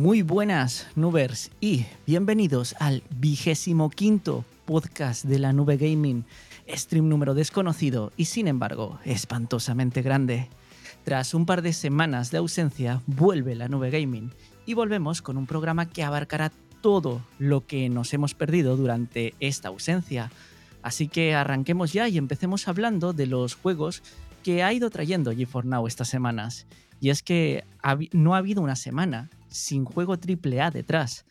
Muy buenas, nubers, y bienvenidos al vigésimo quinto podcast de la nube gaming, stream número desconocido y sin embargo espantosamente grande. Tras un par de semanas de ausencia, vuelve la nube gaming y volvemos con un programa que abarcará todo lo que nos hemos perdido durante esta ausencia. Así que arranquemos ya y empecemos hablando de los juegos que ha ido trayendo G4 Now estas semanas. Y es que no ha habido una semana sin juego AAA detrás,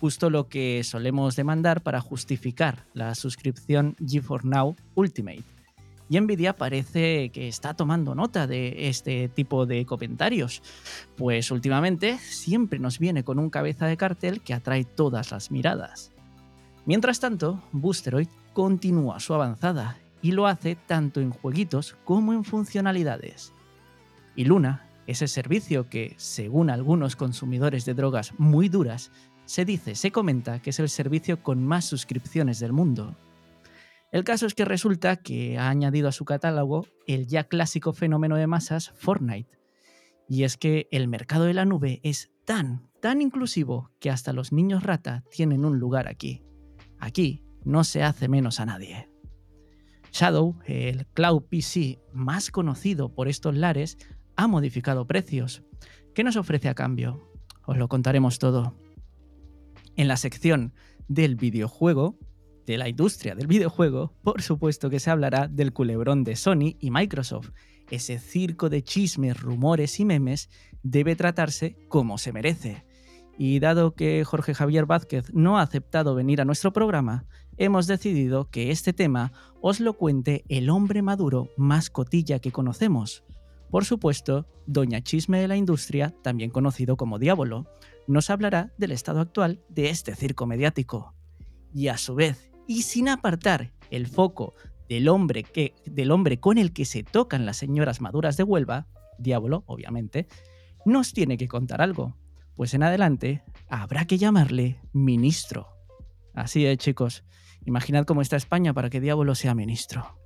justo lo que solemos demandar para justificar la suscripción G4 Now Ultimate. Y Nvidia parece que está tomando nota de este tipo de comentarios, pues últimamente siempre nos viene con un cabeza de cartel que atrae todas las miradas. Mientras tanto, Boosteroid continúa su avanzada y lo hace tanto en jueguitos como en funcionalidades. Y Luna ese servicio que, según algunos consumidores de drogas muy duras, se dice, se comenta que es el servicio con más suscripciones del mundo. El caso es que resulta que ha añadido a su catálogo el ya clásico fenómeno de masas Fortnite. Y es que el mercado de la nube es tan, tan inclusivo que hasta los niños rata tienen un lugar aquí. Aquí no se hace menos a nadie. Shadow, el cloud PC más conocido por estos lares, ha modificado precios. ¿Qué nos ofrece a cambio? Os lo contaremos todo. En la sección del videojuego, de la industria del videojuego, por supuesto que se hablará del culebrón de Sony y Microsoft. Ese circo de chismes, rumores y memes debe tratarse como se merece. Y dado que Jorge Javier Vázquez no ha aceptado venir a nuestro programa, hemos decidido que este tema os lo cuente el hombre maduro más cotilla que conocemos, por supuesto, Doña Chisme de la Industria, también conocido como Diablo, nos hablará del estado actual de este circo mediático. Y a su vez, y sin apartar el foco del hombre, que, del hombre con el que se tocan las señoras maduras de Huelva, Diablo, obviamente, nos tiene que contar algo, pues en adelante habrá que llamarle ministro. Así es, chicos. Imaginad cómo está España para que Diablo sea ministro.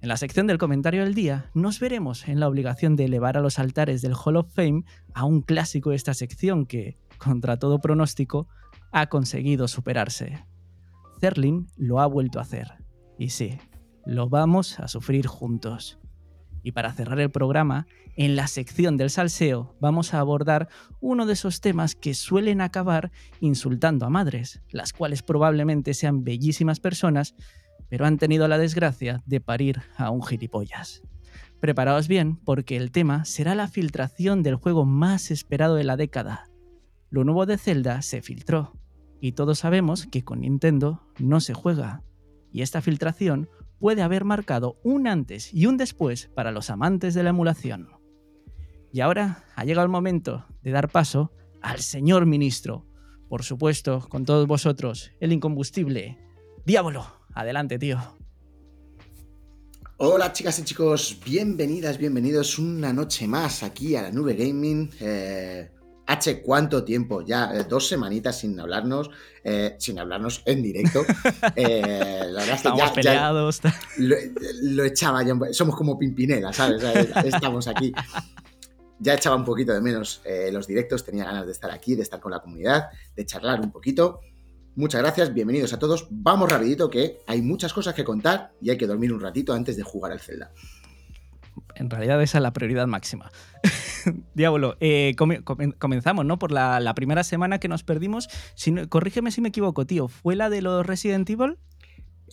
En la sección del comentario del día nos veremos en la obligación de elevar a los altares del Hall of Fame a un clásico de esta sección que, contra todo pronóstico, ha conseguido superarse. Zerlin lo ha vuelto a hacer. Y sí, lo vamos a sufrir juntos. Y para cerrar el programa, en la sección del salseo vamos a abordar uno de esos temas que suelen acabar insultando a madres, las cuales probablemente sean bellísimas personas, pero han tenido la desgracia de parir a un gilipollas. Preparaos bien porque el tema será la filtración del juego más esperado de la década. Lo nuevo de Zelda se filtró, y todos sabemos que con Nintendo no se juega, y esta filtración puede haber marcado un antes y un después para los amantes de la emulación. Y ahora ha llegado el momento de dar paso al señor ministro, por supuesto, con todos vosotros, el incombustible, Diablo. Adelante, tío. Hola chicas y chicos, bienvenidas, bienvenidos una noche más aquí a la Nube Gaming. Eh, H, ¿cuánto tiempo? Ya eh, dos semanitas sin hablarnos, eh, sin hablarnos en directo. Eh, la verdad es que ya, peleados. lo, echaba ya, somos como Pimpinela, ¿sabes? Estamos aquí. Ya echaba un poquito de menos los directos, tenía ganas de estar aquí, de estar con la comunidad, de charlar un poquito. Muchas gracias, bienvenidos a todos. Vamos rapidito que hay muchas cosas que contar y hay que dormir un ratito antes de jugar al Zelda. En realidad esa es la prioridad máxima. Diablo, eh, comenzamos, ¿no? Por la, primera semana que nos perdimos. corrígeme si me equivoco, tío. ¿Fue la de los Resident Evil?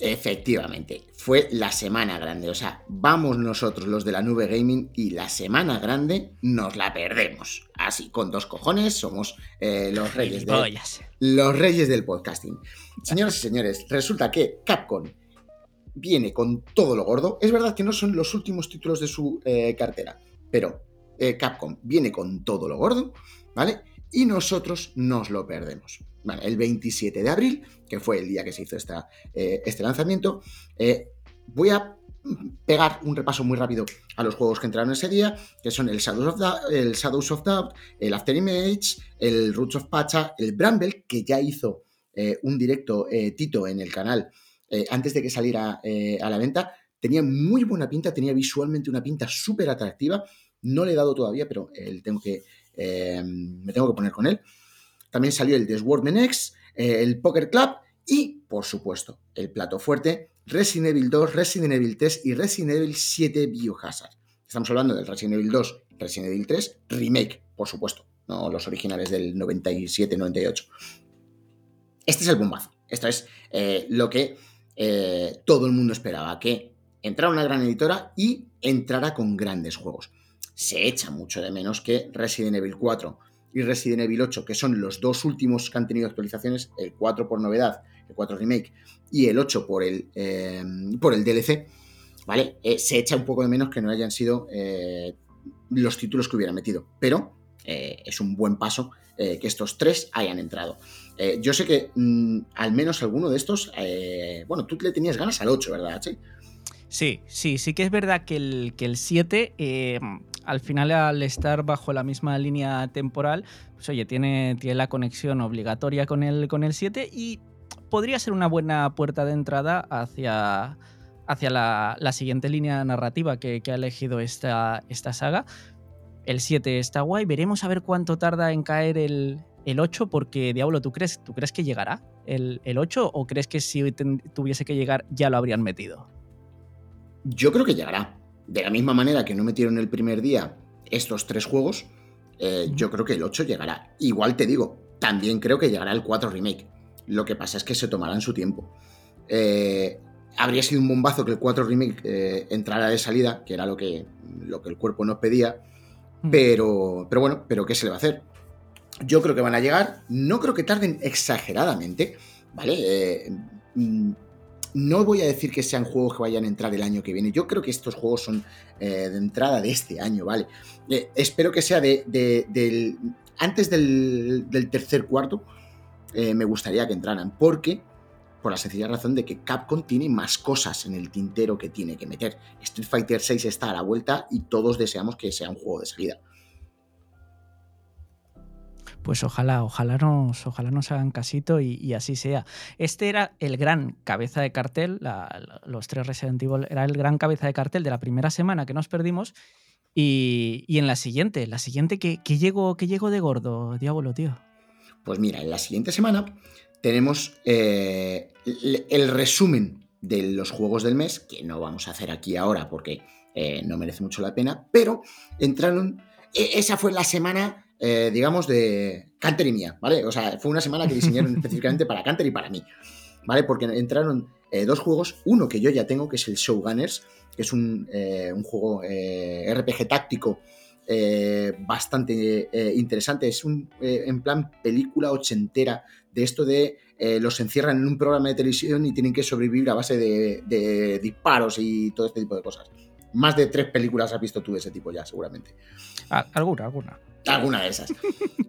Efectivamente, fue la semana grande. O sea, vamos nosotros los de la nube gaming y la semana grande nos la perdemos. Así, con dos cojones, somos eh, los reyes de, los reyes del podcasting. Señoras y señores, resulta que Capcom viene con todo lo gordo. Es verdad que no son los últimos títulos de su eh, cartera, pero eh, Capcom viene con todo lo gordo, ¿vale? Y nosotros nos lo perdemos el 27 de abril, que fue el día que se hizo esta, eh, este lanzamiento, eh, voy a pegar un repaso muy rápido a los juegos que entraron ese día, que son el Shadows of, Doubt, el, Shadows of Doubt, el After Image, el Roots of Pacha, el Bramble, que ya hizo eh, un directo Tito en el canal antes de que saliera a la venta. Tenía muy buena pinta, tenía visualmente una pinta súper atractiva. No le he dado todavía, pero tengo que, me tengo que poner con él. También salió el The Swordman X, eh, el Poker Club y, por supuesto, el plato fuerte, Resident Evil 2, Resident Evil 3 y Resident Evil 7 Biohazard. Estamos hablando del Resident Evil 2, Resident Evil 3, remake, por supuesto, no los originales del 97-98. Este es el bombazo. Esto es eh, lo que eh, todo el mundo esperaba, que entrara una gran editora y entrara con grandes juegos. Se echa mucho de menos que Resident Evil 4 y Resident Evil 8, que son los dos últimos que han tenido actualizaciones, el 4 por novedad, el 4 remake, y el 8 por el, eh, por el DLC, ¿vale? se echa un poco de menos que no hayan sido los títulos que hubieran metido, pero es un buen paso que estos tres hayan entrado. Eh, yo sé que mm, al menos alguno de estos, eh, bueno, tú le tenías ganas al 8, ¿verdad, Sí, sí, sí que es verdad que el, que el 7, eh, al final al estar bajo la misma línea temporal, pues oye, tiene, tiene la conexión obligatoria con el, con el 7 y podría ser una buena puerta de entrada hacia, hacia la, siguiente línea narrativa que, ha elegido esta, esta saga. El 7 está guay, veremos a ver cuánto tarda en caer el, el 8 porque, Diablo, ¿tú crees, ¿tú crees que llegará el, 8 o crees que si tuviese que llegar ya lo habrían metido? Yo creo que llegará. De la misma manera que no metieron el primer día estos tres juegos, eh, yo creo que el 8 llegará. Igual te digo, también creo que llegará el 4 remake. Lo que pasa es que se tomarán su tiempo. Eh, habría sido un bombazo que el 4 remake eh, entrara de salida, que era lo que, lo que el cuerpo nos pedía. Mm. Pero, pero bueno, pero ¿qué se le va a hacer? Yo creo que van a llegar, no creo que tarden exageradamente, ¿vale? Eh, no voy a decir que sean juegos que vayan a entrar el año que viene. Yo creo que estos juegos son eh, de entrada de este año, ¿vale? Eh, espero que sea de, del, antes del, tercer cuarto. me gustaría que entraran, porque por la sencilla razón de que Capcom tiene más cosas en el tintero que tiene que meter. Street Fighter VI está a la vuelta y todos deseamos que sea un juego de salida pues ojalá, ojalá nos, ojalá nos hagan casito y, así sea. Este era el gran cabeza de cartel, los tres Resident Evil era el gran cabeza de cartel de la primera semana que nos perdimos. Y, en la siguiente, la siguiente, ¿qué, llegó, que llegó de gordo, Diablo, tío? Pues mira, en la siguiente semana tenemos eh, el, resumen de los juegos del mes, que no vamos a hacer aquí ahora porque eh, no merece mucho la pena, pero entraron, e, esa fue la semana eh, digamos, de Canter y mía, ¿vale? O sea, fue una semana que diseñaron específicamente para Canter y para mí, ¿vale? Porque entraron eh, dos juegos, uno que yo ya tengo, que es el Showgunners, que es un, eh, juego RPG táctico bastante interesante, es un, en plan película ochentera, de esto de los encierran en un programa de televisión y tienen que sobrevivir a base de, de disparos y todo este tipo de cosas. Más de tres películas has visto tú de ese tipo ya, seguramente. Alguna, alguna. Alguna de esas.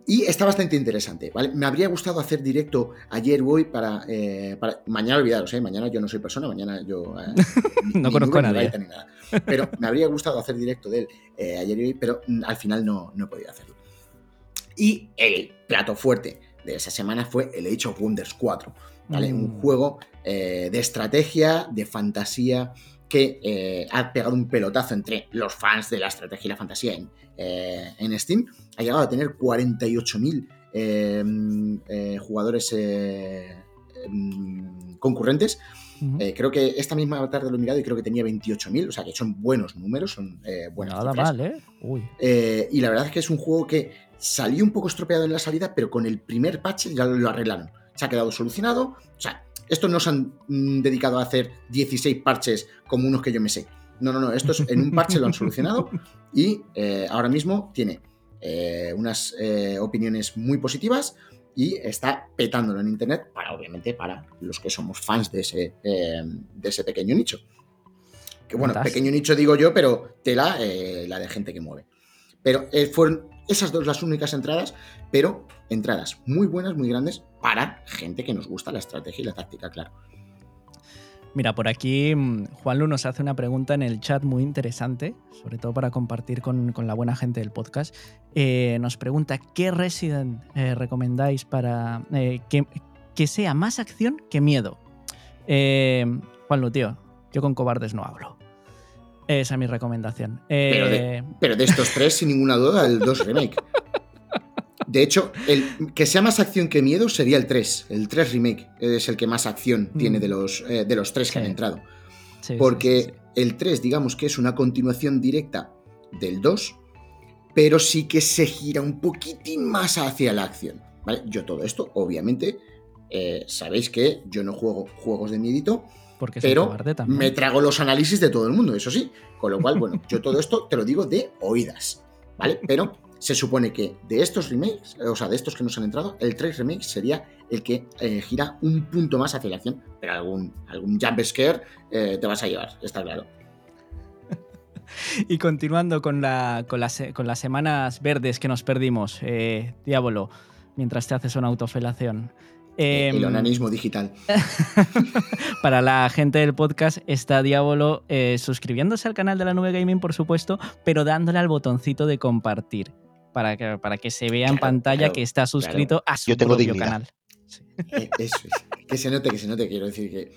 Y está bastante interesante, ¿vale? Me habría gustado hacer directo ayer hoy para, eh, mañana olvidaros, ¿eh? Mañana yo no soy persona, mañana yo... Eh, no conozco a nadie. nada. Pero me habría gustado hacer directo de él eh, ayer y hoy, pero al final no, no he podido hacerlo. Y el plato fuerte de esa semana fue el Age of Wonders 4, ¿vale? Un mm. juego de estrategia, de fantasía, que eh, ha pegado un pelotazo entre los fans de la estrategia y la fantasía en, eh, Steam. Ha llegado a tener 48.000 eh, jugadores em, concurrentes. creo que esta misma tarde lo he mirado y creo que tenía 28.000, o sea que son buenos números, son buenas Nada mal, ¿eh? y la verdad es que es un juego que salió un poco estropeado en la salida, pero con el primer patch ya lo arreglaron. Se ha quedado solucionado, o sea, estos no se han mm, dedicado a hacer 16 parches como unos que yo me sé. No, no, no, estos en un parche lo han solucionado y eh, ahora mismo tiene eh, unas eh, opiniones muy positivas y está petándolo en internet para, obviamente, para los que somos fans de ese, de ese pequeño nicho. Que bueno, pequeño nicho digo yo, pero tela la de gente que mueve. Pero fueron esas dos las únicas entradas, pero entradas muy buenas, muy grandes para gente que nos gusta la estrategia y la táctica, claro. Mira, por aquí mm, Juan Lu nos hace una pregunta en el chat muy interesante, sobre todo para compartir con, la buena gente del podcast. Eh, nos pregunta, ¿qué Resident eh, recomendáis para eh, que, que, sea más acción que miedo? Juan Lu, tío, yo con cobardes no hablo. Esa es mi recomendación. Pero, de, estos tres, sin ninguna duda, el 2 Remake. De hecho, el que sea más acción que miedo sería el 3. El 3 Remake es el que más acción tiene Mm. de los, eh, de los 3 que han entrado. Sí, Porque sí, el 3, digamos que es una continuación directa del 2, pero sí que se gira un poquitín más hacia la acción. ¿vale? Yo todo esto, obviamente, eh, sabéis que yo no juego juegos de miedito, Porque pero me trago los análisis de todo el mundo, eso sí. Con lo cual, bueno, yo todo esto te lo digo de oídas, ¿vale? Pero se supone que de estos remakes, o sea, de estos que nos han entrado, el 3 remake sería el que eh, gira un punto más hacia la acción, pero algún, algún jump scare eh, te vas a llevar, está claro. Y continuando con, la, con, las, con las semanas verdes que nos perdimos, eh, Diablo, mientras te haces una autofelación. el Em, onanismo digital. Para la gente del podcast está Diablo eh, suscribiéndose al canal de la Nube Gaming, por supuesto, pero dándole al botoncito de compartir para que, para que se vea en pantalla claro, que está suscrito a su Yo tengo propio dignidad. canal. Eh, eso es. Que se note, que se note, quiero decir que.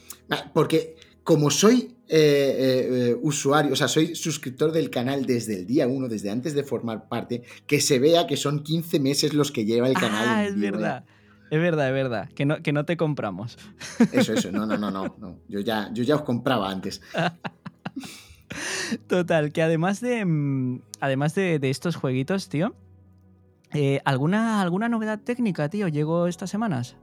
Porque como soy eh, eh, usuario, o sea, soy suscriptor del canal desde el día 1, desde antes de formar parte, que se vea que son 15 meses los que lleva el canal. Ah, es verdad. Es verdad, es verdad. Que no, que no te compramos. Eso, eso. No, no, no, no. no. Yo, ya, yo ya os compraba antes. Total, que además de. mm, Además de, de estos jueguitos, tío. Eh, ¿alguna, ¿Alguna novedad técnica, tío? ¿Llegó estas semanas?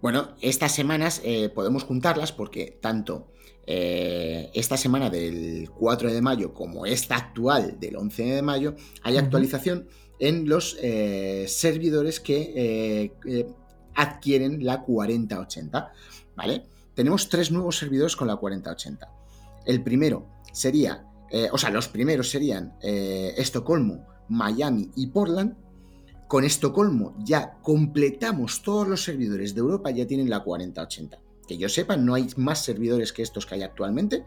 Bueno, estas semanas eh, podemos juntarlas porque tanto eh, esta semana del 4 de mayo como esta actual del 11 de mayo hay actualización en los eh, servidores que adquieren la 4080, ¿vale? Tenemos tres nuevos servidores con la 4080. El primero sería, o sea, los primeros serían Estocolmo, Miami y Portland. Con Estocolmo ya completamos todos los servidores de Europa, ya tienen la 4080. Que yo sepa, no hay más servidores que estos que hay actualmente,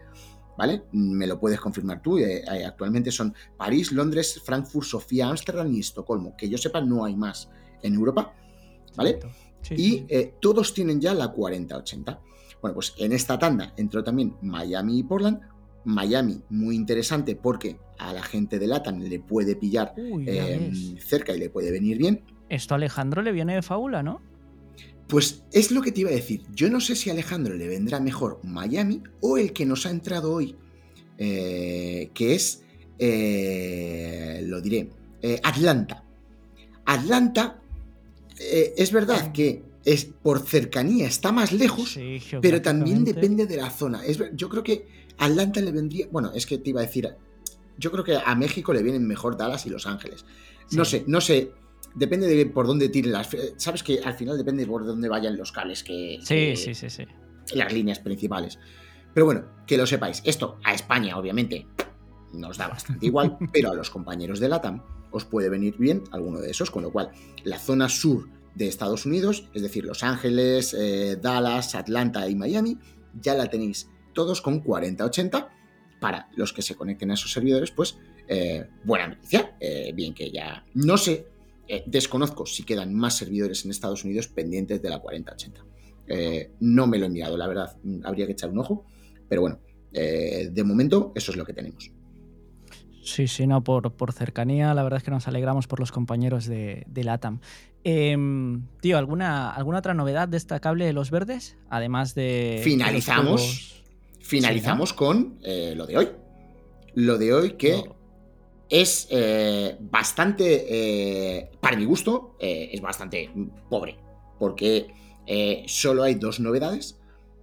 ¿vale? Me lo puedes confirmar tú. eh, eh, actualmente son París, Londres, Frankfurt, Sofía, Ámsterdam y Estocolmo. Que yo sepa, no hay más en Europa, ¿vale? Sí, y sí. eh, todos tienen ya la 4080. Bueno, pues en esta tanda entró también Miami y Portland. Miami, muy interesante porque a la gente de LATAM le puede pillar Uy, eh, ves. cerca y le puede venir bien. Esto a Alejandro le viene de fábula, ¿no? Pues es lo que te iba a decir. Yo no sé si a Alejandro le vendrá mejor Miami o el que nos ha entrado hoy, eh, que es, eh, lo diré, eh, Atlanta. Atlanta, es verdad que es por cercanía está más lejos, Sí, pero también depende de la zona. Es yo creo que Atlanta le vendría, bueno, es que te iba a decir, yo creo que a México le vienen mejor Dallas y Los Ángeles. No sé, no sé. Depende de por dónde tiren las. Sabes que al final depende por dónde vayan los cables que. Sí, que- sí, sí, sí. Las líneas principales. Pero bueno, que lo sepáis. Esto a España, obviamente, nos da bastante igual, pero a los compañeros de LATAM os puede venir bien alguno de esos. Con lo cual, la zona sur de Estados Unidos, es decir, Los Ángeles, eh, Dallas, Atlanta y Miami, ya la tenéis todos con 4080 para los que se conecten a esos servidores, pues eh, buena noticia. Eh, bien que ya no sé, eh, desconozco si quedan más servidores en Estados Unidos pendientes de la 4080. Eh, no me lo he mirado, la verdad, mm, habría que echar un ojo, pero bueno, de momento eso es lo que tenemos. Sí, sí, no, por, por cercanía, la verdad es que nos alegramos por los compañeros de, de LATAM. Em, tío, ¿alguna, ¿alguna otra novedad destacable de los verdes? Además de. los Finalizamos. con eh, lo de hoy. Lo de hoy que No. es eh, bastante, eh, para mi gusto, es bastante pobre, porque solo hay dos novedades,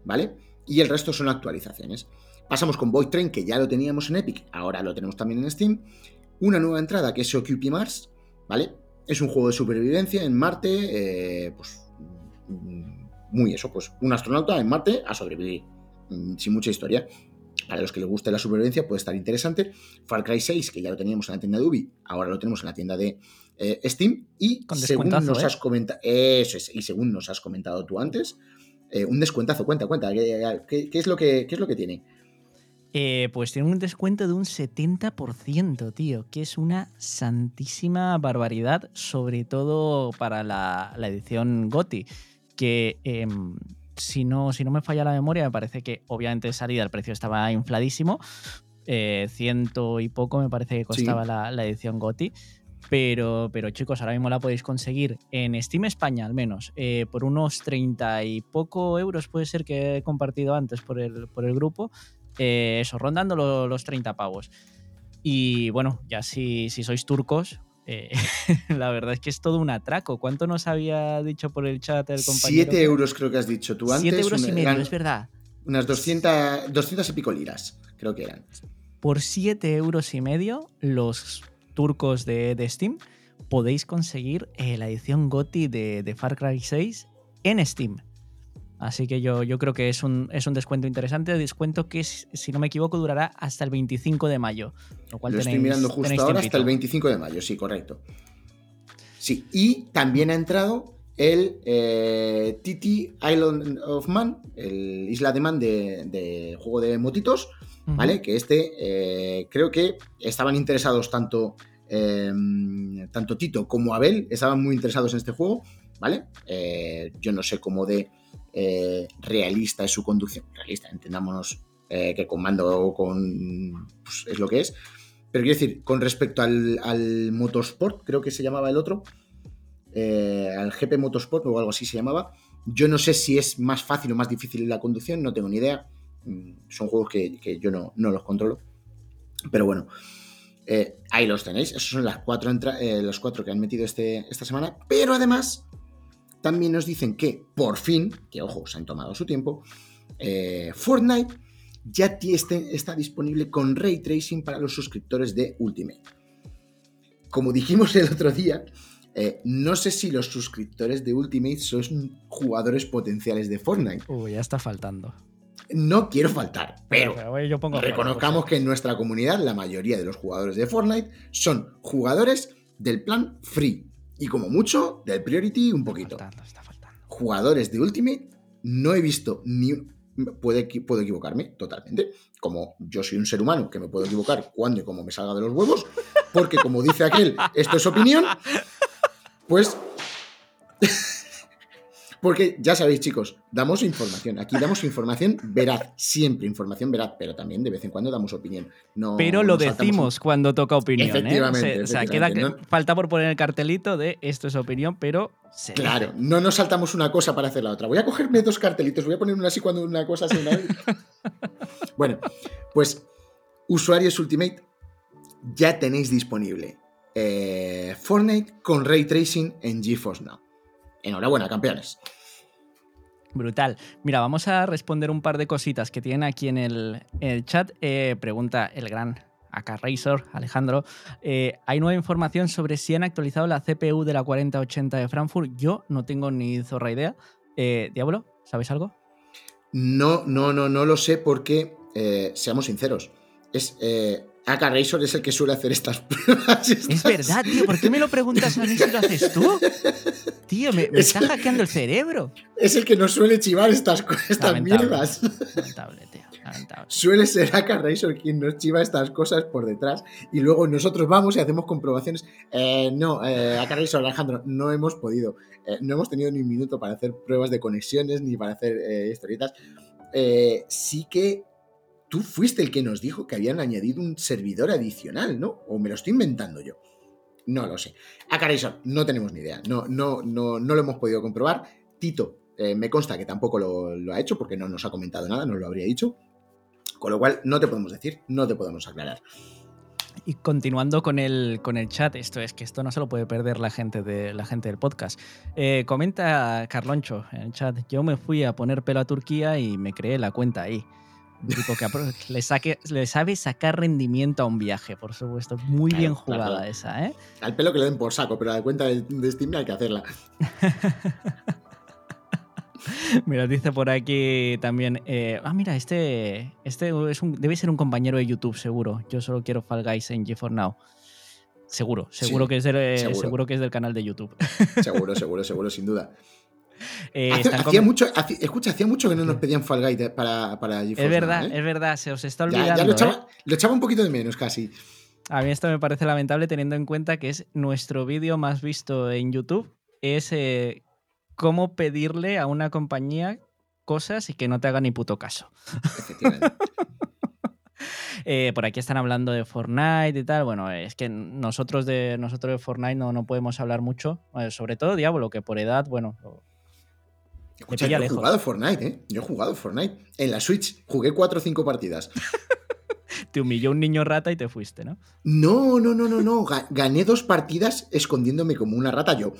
¿vale? Y el resto son actualizaciones. Pasamos con Void Train, que ya lo teníamos en Epic, ahora lo tenemos también en Steam. Una nueva entrada que es Occupy Mars, ¿vale? Es un juego de supervivencia en Marte, eh, pues mm, muy eso, pues un astronauta en Marte a sobrevivir, mm, sin mucha historia. Para los que les guste la supervivencia puede estar interesante. Far Cry 6, que ya lo teníamos en la tienda de Ubi, ahora lo tenemos en la tienda de eh, Steam. Y Con según nos ¿eh? has comentado, eso es, y según nos has comentado tú antes, eh, un descuentazo, cuenta, cuenta, ¿qué, qué- qué es lo que, qué es lo que tiene? Eh, pues tiene un descuento de un 70%, tío, que es una santísima barbaridad, sobre todo para la, la edición GOTI, que em, si, no, si no me falla la memoria, me parece que obviamente de salida el precio estaba infladísimo, eh, ciento y poco me parece que costaba la, la edición GOTI, Pero, pero chicos, ahora mismo la podéis conseguir en Steam España al menos, eh, por unos 30 y poco euros puede ser que he compartido antes por el, por el grupo. Eh, eso, rondando los 30 pavos. Y bueno, ya si, si sois turcos, eh, la verdad es que es todo un atraco. ¿Cuánto nos había dicho por el chat el compañero? 7 euros creo que has dicho tú antes. 7 euros y medio, es verdad. Unas 200, 200 y pico liras, creo que eran. Por 7 euros y medio, los turcos de, Steam, podéis conseguir eh, la edición GOTI de, Far Cry 6 en Steam. Así que yo, yo creo que es un, es un descuento interesante, descuento que, si no me equivoco, durará hasta el 25 de mayo. Lo, cual estoy mirando justo ahora hasta el 25 de mayo, sí, correcto. Sí, y también ha entrado el eh, Titi Island of Man, el Isla de Man de, juego de motitos, ¿vale? Que este eh, creo que estaban interesados tanto Em, tanto Tito como Abel estaban muy interesados en este juego, ¿vale? Eh, yo no sé cómo de eh, realista es su conducción, realista, entendámonos eh, que con mando con... Pues, es lo que es, pero quiero decir, con respecto al, Motorsport, creo que se llamaba el otro, al GP Motorsport o algo así se llamaba, yo no sé si es más fácil o más difícil la conducción, no tengo ni idea, mm, son juegos que, yo no, no los controlo, pero bueno. Eh, ahí los tenéis. Esos son las cuatro eh, los cuatro que han metido este, esta semana. Pero además, también nos dicen que por fin, que ojo, se han tomado su tiempo, eh, Fortnite ya este, está disponible con ray tracing para los suscriptores de Ultimate. Como dijimos el otro día, no sé si los suscriptores de Ultimate son jugadores potenciales de Fortnite. Uy, ya está faltando no quiero faltar, pero, reconozcamos que en nuestra comunidad la mayoría de los jugadores de Fortnite son jugadores del plan free y como mucho del priority un poquito. Jugadores de Ultimate no he visto ni puede, puedo equivocarme totalmente, como yo soy un ser humano que me puedo equivocar cuando y como me salga de los huevos, porque como dice aquel, esto es opinión, pues porque ya sabéis, chicos, damos información. Aquí damos información veraz, siempre información veraz, pero también de vez en cuando damos opinión. No, pero lo decimos cuando toca opinión. ¿eh? Efectivamente. O sea, queda falta por poner el cartelito de esto es opinión, pero. claro, no nos saltamos una cosa para hacer la otra. Voy a cogerme dos cartelitos, voy a poner una así cuando una cosa se una. bueno, pues usuarios Ultimate ya tenéis disponible eh, Fortnite con ray tracing en GeForce Now. Enhorabuena, campeones. Brutal. Mira, vamos a responder un par de cositas que tienen aquí en el, chat. Eh, pregunta el gran AK Razor, Alejandro. Eh, ¿Hay nueva información sobre si han actualizado la CPU de la 4080 de Frankfurt? Yo no tengo ni zorra idea. Eh, Diablo, ¿sabes algo? No, no, no, no lo sé porque, seamos sinceros, es Aka Razor es el que suele hacer estas pruebas. Es verdad, tío. ¿Por qué me lo preguntas a mí si lo haces tú? Tío, me, está hackeando el cerebro. Es el que nos suele chivar estas, estas mierdas. Lamentable, tío. Lamentable. Suele ser Aka Razor quien nos chiva estas cosas por detrás y luego nosotros vamos y hacemos comprobaciones. Eh, no, eh, Aka Alejandro, no hemos podido. Eh, no hemos tenido ni un minuto para hacer pruebas de conexiones ni para hacer eh, historietas. sí que tú fuiste el que nos dijo que habían añadido un servidor adicional, ¿no? O me lo estoy inventando yo. No lo sé. A Carison, no tenemos ni idea. No, no, no, no lo hemos podido comprobar. Tito, eh, me consta que tampoco lo, ha hecho porque no nos ha comentado nada, no lo habría dicho. Con lo cual, no te podemos decir, no te podemos aclarar. Y continuando con el, con el chat, esto es que esto no se lo puede perder la gente, de, la gente del podcast. Eh, comenta Carloncho en el chat, yo me fui a poner pelo a Turquía y me creé la cuenta ahí. Tipo que le, saque, le sabe sacar rendimiento a un viaje, por supuesto. Muy bien jugada esa, ¿eh? Al pelo que le den por saco, pero la cuenta de Steam hay que hacerla. mira, dice por aquí también. Eh, ah, mira, este, este es un, debe ser un compañero de YouTube, seguro. Yo solo quiero Fall Guys en GeForce Now. Seguro, seguro, que es del, seguro que es del canal de YouTube. Seguro, seguro, seguro, sin duda. Eh, hacía mucho, escucha, hacía mucho que no nos pedían Fall Guys para, para GeForce Es verdad, ¿eh? es verdad, se os está olvidando. Ya, ¿eh? lo, echaba, un poquito de menos casi. A mí esto me parece lamentable teniendo en cuenta que es nuestro vídeo más visto en YouTube. Es cómo pedirle a una compañía cosas y que no te haga ni puto caso. Eh, por aquí están hablando de Fortnite y tal. Bueno, es que nosotros de, nosotros de Fortnite no, no podemos hablar mucho. Sobre todo Diablo, que por edad, bueno. Escucha, yo he jugado Fortnite, ¿eh? Yo he jugado Fortnite. En la Switch jugué cuatro o cinco partidas. te humilló un niño rata y te fuiste, ¿no? No, no, no, no, no. Gané dos partidas escondiéndome como una rata yo.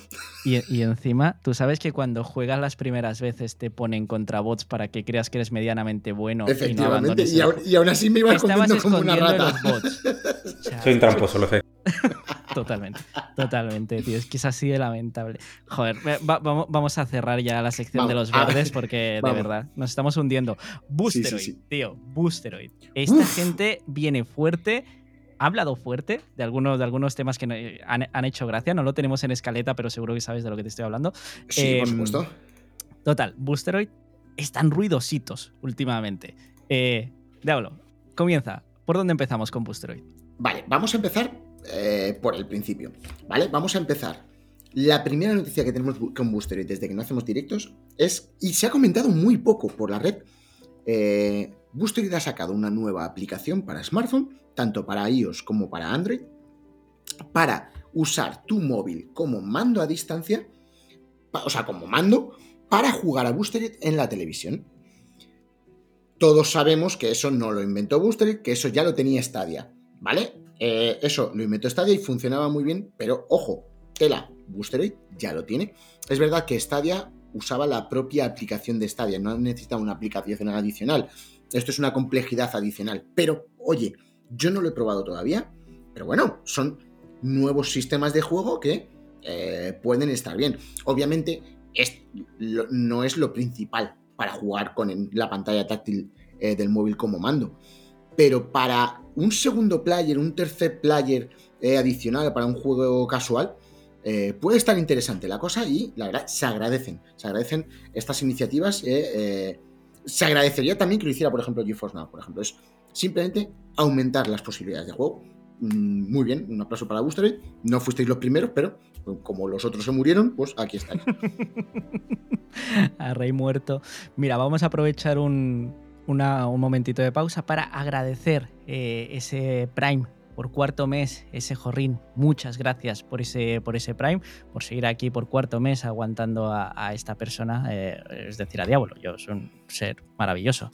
Y, encima, tú sabes que cuando juegas las primeras veces te ponen contra bots para que creas que eres medianamente bueno. Efectivamente, y, aún, así me iba escondiendo como una rata. Soy un tramposo, lo sé. Totalmente, totalmente, tío. Es que es así de lamentable. Joder, vamos a cerrar ya la sección de los verdes porque de verdad nos estamos hundiendo. Boosteroid, tío, Boosteroid. Esta gente viene fuerte. Ha hablado fuerte de algunos, de algunos temas que han, hecho gracia. No lo tenemos en escaleta, pero seguro que sabes de lo que te estoy hablando. Sí, por em, supuesto. Total, Boosteroid están ruidositos últimamente. Eh, Diablo, comienza. ¿Por dónde empezamos con Boosteroid? Vale, vamos a empezar eh, por el principio. ¿Vale? Vamos a empezar. La primera noticia que tenemos con Boosteroid desde que no hacemos directos es, y se ha comentado muy poco por la red, eh, ha sacado una nueva aplicación para smartphone, tanto para iOS como para Android, para usar tu móvil como mando a distancia, o sea, como mando, para jugar a Boosteroid en la televisión. Todos sabemos que eso no lo inventó Boosteroid, que eso ya lo tenía Stadia, ¿vale? Eh, eso lo inventó Stadia y funcionaba muy bien, pero ojo, tela, Boosteroid ya lo tiene. Es verdad que Stadia usaba la propia aplicación de Stadia, no necesitaba una aplicación adicional. Esto es una complejidad adicional. Pero, oye, yo no lo he probado todavía, pero bueno, son nuevos sistemas de juego que eh, pueden estar bien. Obviamente, no es lo principal para jugar con la pantalla táctil eh, del móvil como mando. Pero para un segundo player, un tercer player eh, adicional para un juego casual, eh, puede estar interesante la cosa y la verdad se agradecen, se agradecen estas iniciativas. Eh, se agradecería también que lo hiciera, por ejemplo, GeForce Now, por ejemplo, es simplemente aumentar las posibilidades de juego. Mm, muy bien, un aplauso para Boosteroid. No fuisteis los primeros, pero como los otros se murieron, pues aquí estáis. a rey muerto. Mira, vamos a aprovechar un, un momentito de pausa para agradecer eh, ese Prime por cuarto mes, ese jorrín. Muchas gracias por ese, por ese Prime, por seguir aquí por cuarto mes aguantando a, esta persona, eh, es decir, a Diablo. Yo soy un ser maravilloso.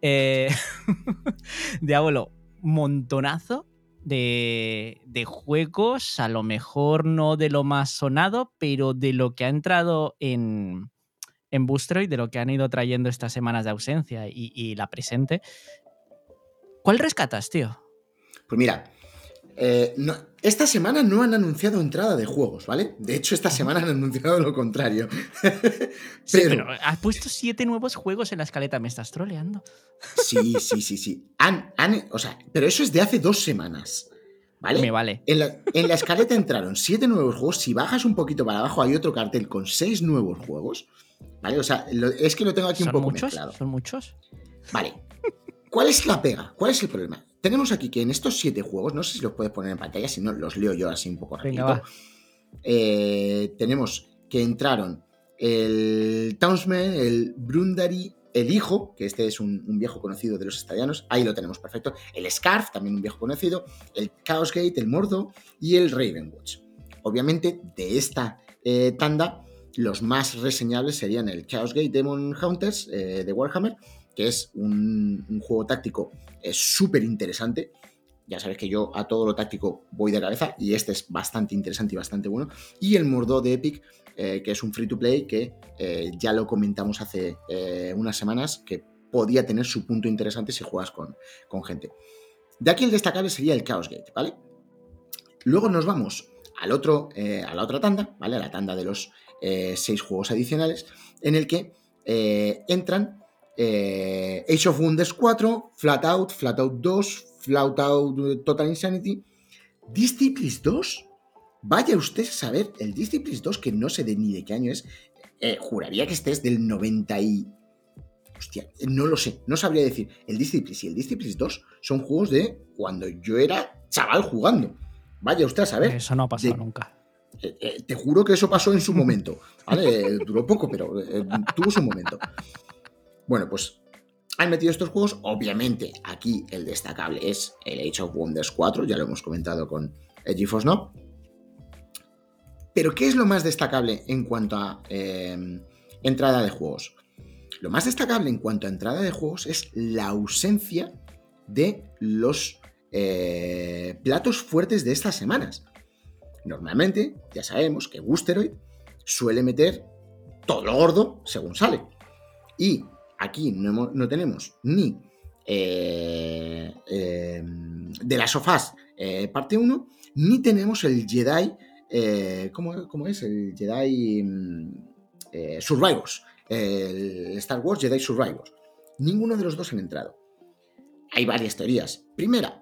Eh, Diablo, montonazo de, de, juegos, a lo mejor no de lo más sonado, pero de lo que ha entrado en, en Boostroid de lo que han ido trayendo estas semanas de ausencia y, la presente. ¿Cuál rescatas, tío? Pues mira, eh, esta semana no han anunciado entrada de juegos, ¿vale? De hecho, esta semana han anunciado lo contrario. pero... has puesto siete nuevos juegos en la escaleta, me estás troleando. sí, sí, sí, sí. Han, o sea, pero eso es de hace dos semanas. ¿Vale? Me vale. En la, en la escaleta entraron siete nuevos juegos. Si bajas un poquito para abajo, hay otro cartel con seis nuevos juegos. ¿Vale? O sea, es que lo tengo aquí un poco muchos? mezclado. ¿Son muchos? Vale. ¿Cuál es la pega? ¿Cuál es el problema? Tenemos aquí que en estos siete juegos, no sé si los puedes poner en pantalla, si no, los leo yo así un poco rápido. Eh, tenemos que entraron el Townsman, el Brundary, el Hijo, que este es un, viejo conocido de los estadianos, ahí lo tenemos perfecto. El Scarf, también un viejo conocido. El Chaos Gate, el Mordo y el Ravenwatch. Obviamente, de esta eh, tanda los más reseñables serían el Chaos Gate Demon Hunters eh, de Warhammer, que es un, juego táctico súper interesante. Ya sabes que yo a todo lo táctico voy de cabeza y este es bastante interesante y bastante bueno. Y el Mordo de Epic, eh, que es un free to play que eh, ya lo comentamos hace unas semanas, que podía tener su punto interesante si juegas con, con gente. De aquí el destacable sería el Chaos Gate, ¿vale? Luego nos vamos al otro, a la otra tanda, ¿vale? A la tanda de los eh, seis juegos adicionales, en el que eh, entran eh, Age of Wonders 4, Flatout, Flatout 2, Flatout Total Insanity, Disciples 2. Vaya usted a saber, el Disciples 2, que no sé de ni de qué año es, juraría que este es del 90 y... Hostia, no lo sé, no sabría decir. El Disciples y el Disciples 2 son juegos de cuando yo era chaval jugando. Vaya usted a saber. Eso no ha pasado nunca. Eh, eh, te juro que eso pasó en su momento. ¿vale? Duró poco, pero eh, tuvo su momento. Bueno, pues han metido estos juegos. Obviamente, aquí el destacable es el Age of Wonders 4, ya lo hemos comentado con GeForce ¿no? Pero, ¿qué es lo más destacable en cuanto a eh, entrada de juegos? Lo más destacable en cuanto a entrada de juegos es la ausencia de los eh, platos fuertes de estas semanas. Normalmente, ya sabemos que Boosteroid suele meter todo lo gordo según sale. Y aquí no, tenemos ni eh, de las sofás parte 1, ni tenemos el Jedi eh, ¿cómo, es? El Jedi mm, eh, Survivors, el Star Wars Jedi Survivors. Ninguno de los dos han entrado. Hay varias teorías. Primera,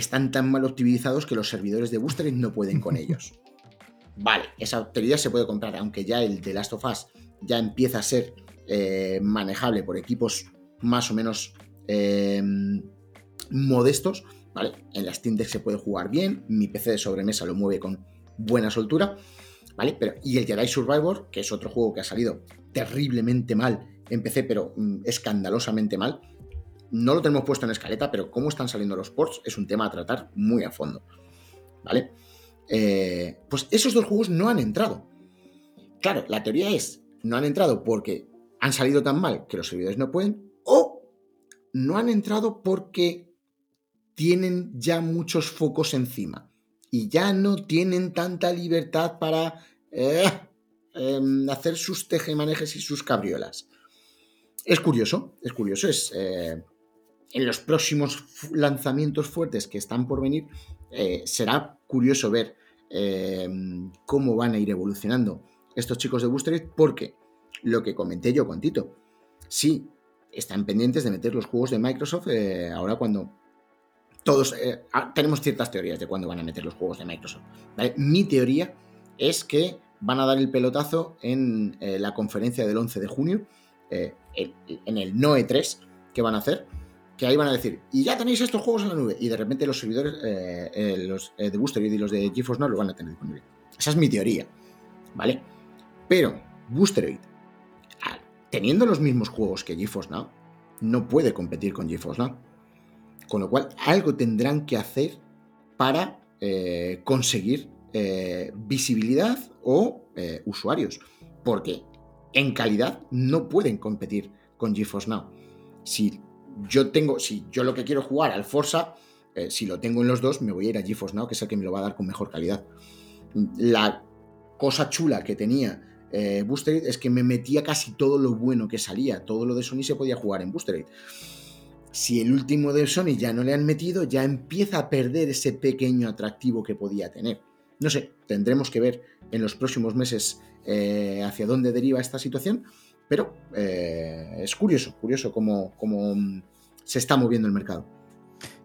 están tan mal optimizados que los servidores de Booster no pueden con ellos. Vale, esa teoría se puede comprar, aunque ya el de Last of Us ya empieza a ser eh, manejable por equipos más o menos modestos, ¿vale? En la Steam Deck se puede jugar bien, mi PC de sobremesa lo mueve con buena soltura, ¿vale? Pero, y el Jedi Survivor, que es otro juego que ha salido terriblemente mal en PC, pero mm, escandalosamente mal. No lo tenemos puesto en escaleta, pero cómo están saliendo los ports es un tema a tratar muy a fondo, ¿vale? Eh, pues esos dos juegos no han entrado. Claro, la teoría es, no han entrado porque han salido tan mal que los servidores no pueden, o no han entrado porque tienen ya muchos focos encima y ya no tienen tanta libertad para eh, em, hacer sus tejemanejes y sus cabriolas. Es curioso, es curioso, es eh, en los próximos lanzamientos fuertes que están por venir, eh, será curioso ver em, cómo van a ir evolucionando estos chicos de Booster porque lo que comenté yo con Tito, sí, están pendientes de meter los juegos de Microsoft ahora cuando todos eh, tenemos ciertas teorías de cuándo van a meter los juegos de Microsoft. Mi teoría es que van a dar el pelotazo en eh, la conferencia del 11 de junio, eh, en el NOE 3 que van a hacer, que ahí van a decir, y ya tenéis estos juegos en la nube, y de repente los servidores, los de Boosteroid y los de GeForce Now lo van a tener disponible. Esa es mi teoría, ¿vale? Pero Boosteroid, teniendo los mismos juegos que GeForce Now, no puede competir con GeForce Now. Con lo cual, algo tendrán que hacer para eh, conseguir eh, visibilidad o eh, usuarios. Porque en calidad no pueden competir con GeForce Now. Si yo tengo, si yo lo que quiero jugar al Forza, si lo tengo en los dos, me voy a ir a GeForce Now, que es el que me lo va a dar con mejor calidad. La cosa chula que tenía Boostered es que me metía casi todo lo bueno que salía. Todo lo de Sony se podía jugar en Boostered si el último de Sony ya no le han metido, ya empieza a perder ese pequeño atractivo que podía tener. No sé, tendremos que ver en los próximos meses eh, hacia dónde deriva esta situación, pero eh, es curioso, curioso cómo, cómo se está moviendo el mercado.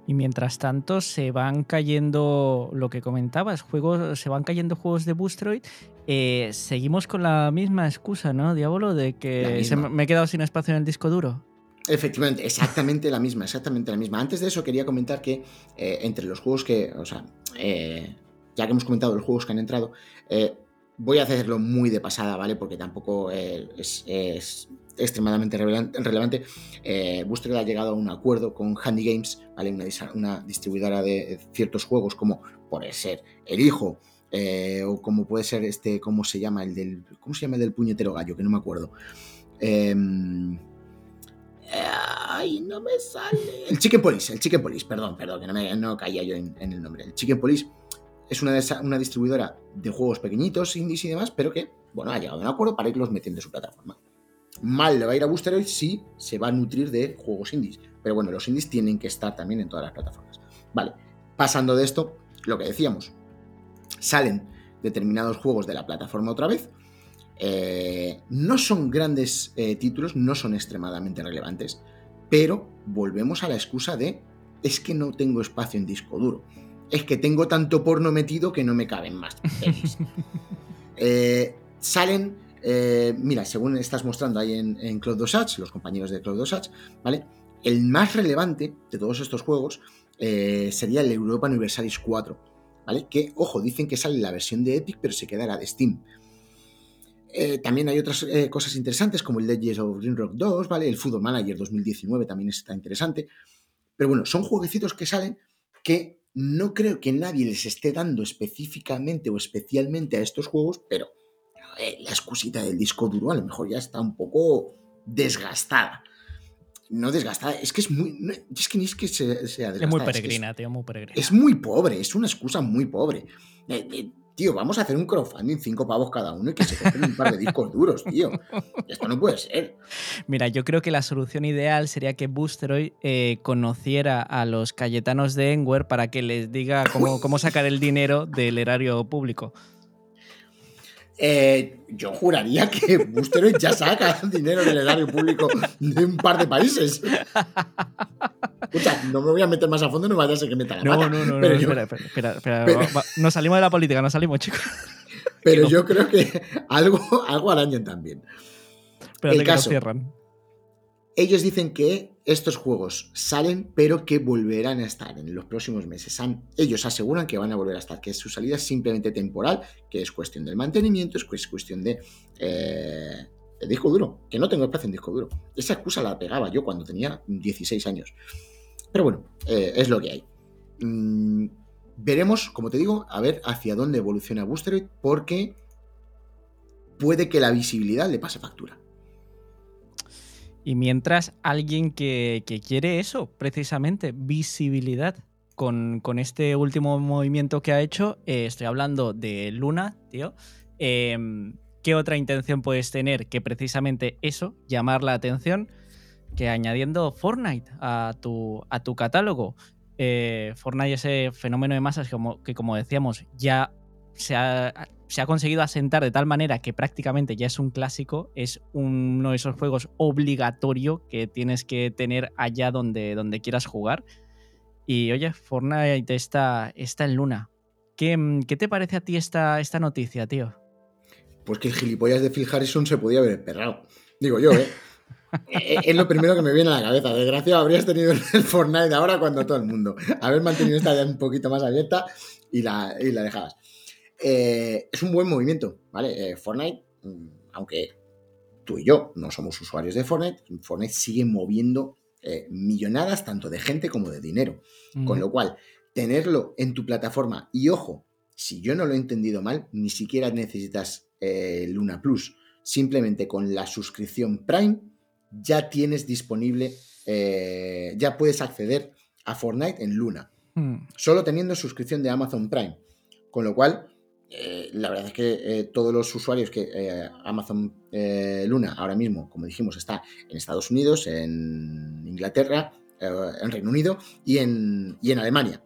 Y mientras tanto se van cayendo, lo que comentabas, juegos, se van cayendo juegos de Boostroid. Eh, seguimos con la misma excusa, ¿no, Diablo? De que me he quedado sin espacio en el disco duro. Efectivamente, exactamente la misma, exactamente la misma. Antes de eso quería comentar que eh, entre los juegos que, o sea, eh, ya que hemos comentado los juegos que han entrado, eh, voy a hacerlo muy de pasada, ¿vale? Porque tampoco es, extremadamente relevante. Booster ha llegado a un acuerdo con Handy Games, ¿vale? Una, distribuidora de ciertos juegos como puede ser El Hijo, o como puede ser este, ¿cómo se llama? El del, ¿cómo se llama el del puñetero gallo? Que no me acuerdo. Em, Ay, no me sale. El Chicken Police, el Chicken Police, perdón, perdón, que no, me, no caía yo en, el nombre. El Chicken Police es una, una distribuidora de juegos pequeñitos, indies y demás, pero que, bueno, ha llegado a un acuerdo para irlos metiendo en su plataforma. Mal le va a ir a Boosteroid si se va a nutrir de juegos indies. Pero bueno, los indies tienen que estar también en todas las plataformas. Vale, pasando de esto, lo que decíamos, salen determinados juegos de la plataforma otra vez, eh, no son grandes eh, títulos, no son extremadamente relevantes, pero volvemos a la excusa de es que no tengo espacio en disco duro. Es que tengo tanto porno metido que no me caben más. eh, salen, eh, mira, según estás mostrando ahí en, en Cloud Dosage, los compañeros de Cloud Dosage, ¿vale? El más relevante de todos estos juegos sería el Europa Universalis 4, ¿vale? Que, ojo, dicen que sale la versión de Epic, pero se quedará de Steam. Eh, también hay otras eh, cosas interesantes como el Legends of Rock 2, ¿vale? El Football Manager 2019 también está interesante. Pero bueno, son jueguecitos que salen que no creo que nadie les esté dando específicamente o especialmente a estos juegos, pero eh, la excusita del disco duro a lo mejor ya está un poco desgastada. No desgastada, es que es muy. es que ni es que sea desgastada. Es muy peregrina, tío, muy peregrina. Es muy pobre, es una excusa muy pobre tío, vamos a hacer un crowdfunding, cinco pavos cada uno y que se compren un par de discos duros, tío. Esto no puede ser. Mira, yo creo que la solución ideal sería que Boosteroid eh, conociera a los cayetanos de Enware para que les diga cómo, cómo sacar el dinero del erario público. Eh, yo juraría que Boosteroid ya saca dinero del erario público de un par de países. Escucha, no me voy a meter más a fondo, no vaya a ser que meta la no, No, no, no, espera, espera, espera, nos salimos de la política, nos salimos, chicos. Pero yo creo que algo, algo arañan también. Espérate El caso, cierran. Ellos dicen que estos juegos salen, pero que volverán a estar en los próximos meses. ellos aseguran que van a volver a estar, que su salida es simplemente temporal, que es cuestión del mantenimiento, es cuestión de, eh, disco duro, que no tengo espacio en disco duro. Esa excusa la pegaba yo cuando tenía 16 años. Pero bueno, eh, es lo que hay. Mm, veremos, como te digo, a ver hacia dónde evoluciona Boosteroid, porque puede que la visibilidad le pase factura. Y mientras alguien que, quiere eso, precisamente, visibilidad, con, este último movimiento que ha hecho, eh, estoy hablando de Luna, tío. Em, ¿Qué otra intención puedes tener que precisamente eso, llamar la atención, que añadiendo Fortnite a tu, a tu catálogo? Eh, Fortnite, ese fenómeno de masas como, que, como decíamos, ya se ha, se ha conseguido asentar de tal manera que prácticamente ya es un clásico, es uno de esos juegos obligatorio que tienes que tener allá donde, donde quieras jugar. Y oye, Fortnite está, está en Luna. ¿Qué, ¿Qué, te parece a ti esta, esta noticia, tío? Pues que el gilipollas de Phil Harrison se podía haber esperado. Digo yo, ¿eh? Eh, es lo primero que me viene a la cabeza. Desgraciado, habrías tenido el Fortnite ahora cuando todo el mundo. Haber mantenido esta ya un poquito más abierta y la, y la dejabas. Eh, es un buen movimiento, ¿vale? Eh, Fortnite, mm, aunque tú y yo no somos usuarios de Fortnite, Fortnite sigue moviendo eh, millonadas tanto de gente como de dinero. Con lo cual, tenerlo en tu plataforma, y ojo, si yo no lo he entendido mal, ni siquiera necesitas Luna Plus. Simplemente con la suscripción Prime ya tienes disponible, ya puedes acceder a Fortnite en Luna. Mm. Solo teniendo suscripción de Amazon Prime. Con lo cual, eh, la verdad es que eh, todos los usuarios que eh, Amazon Luna ahora mismo, como dijimos, está en Estados Unidos, en Inglaterra, en Reino Unido y en, en Alemania.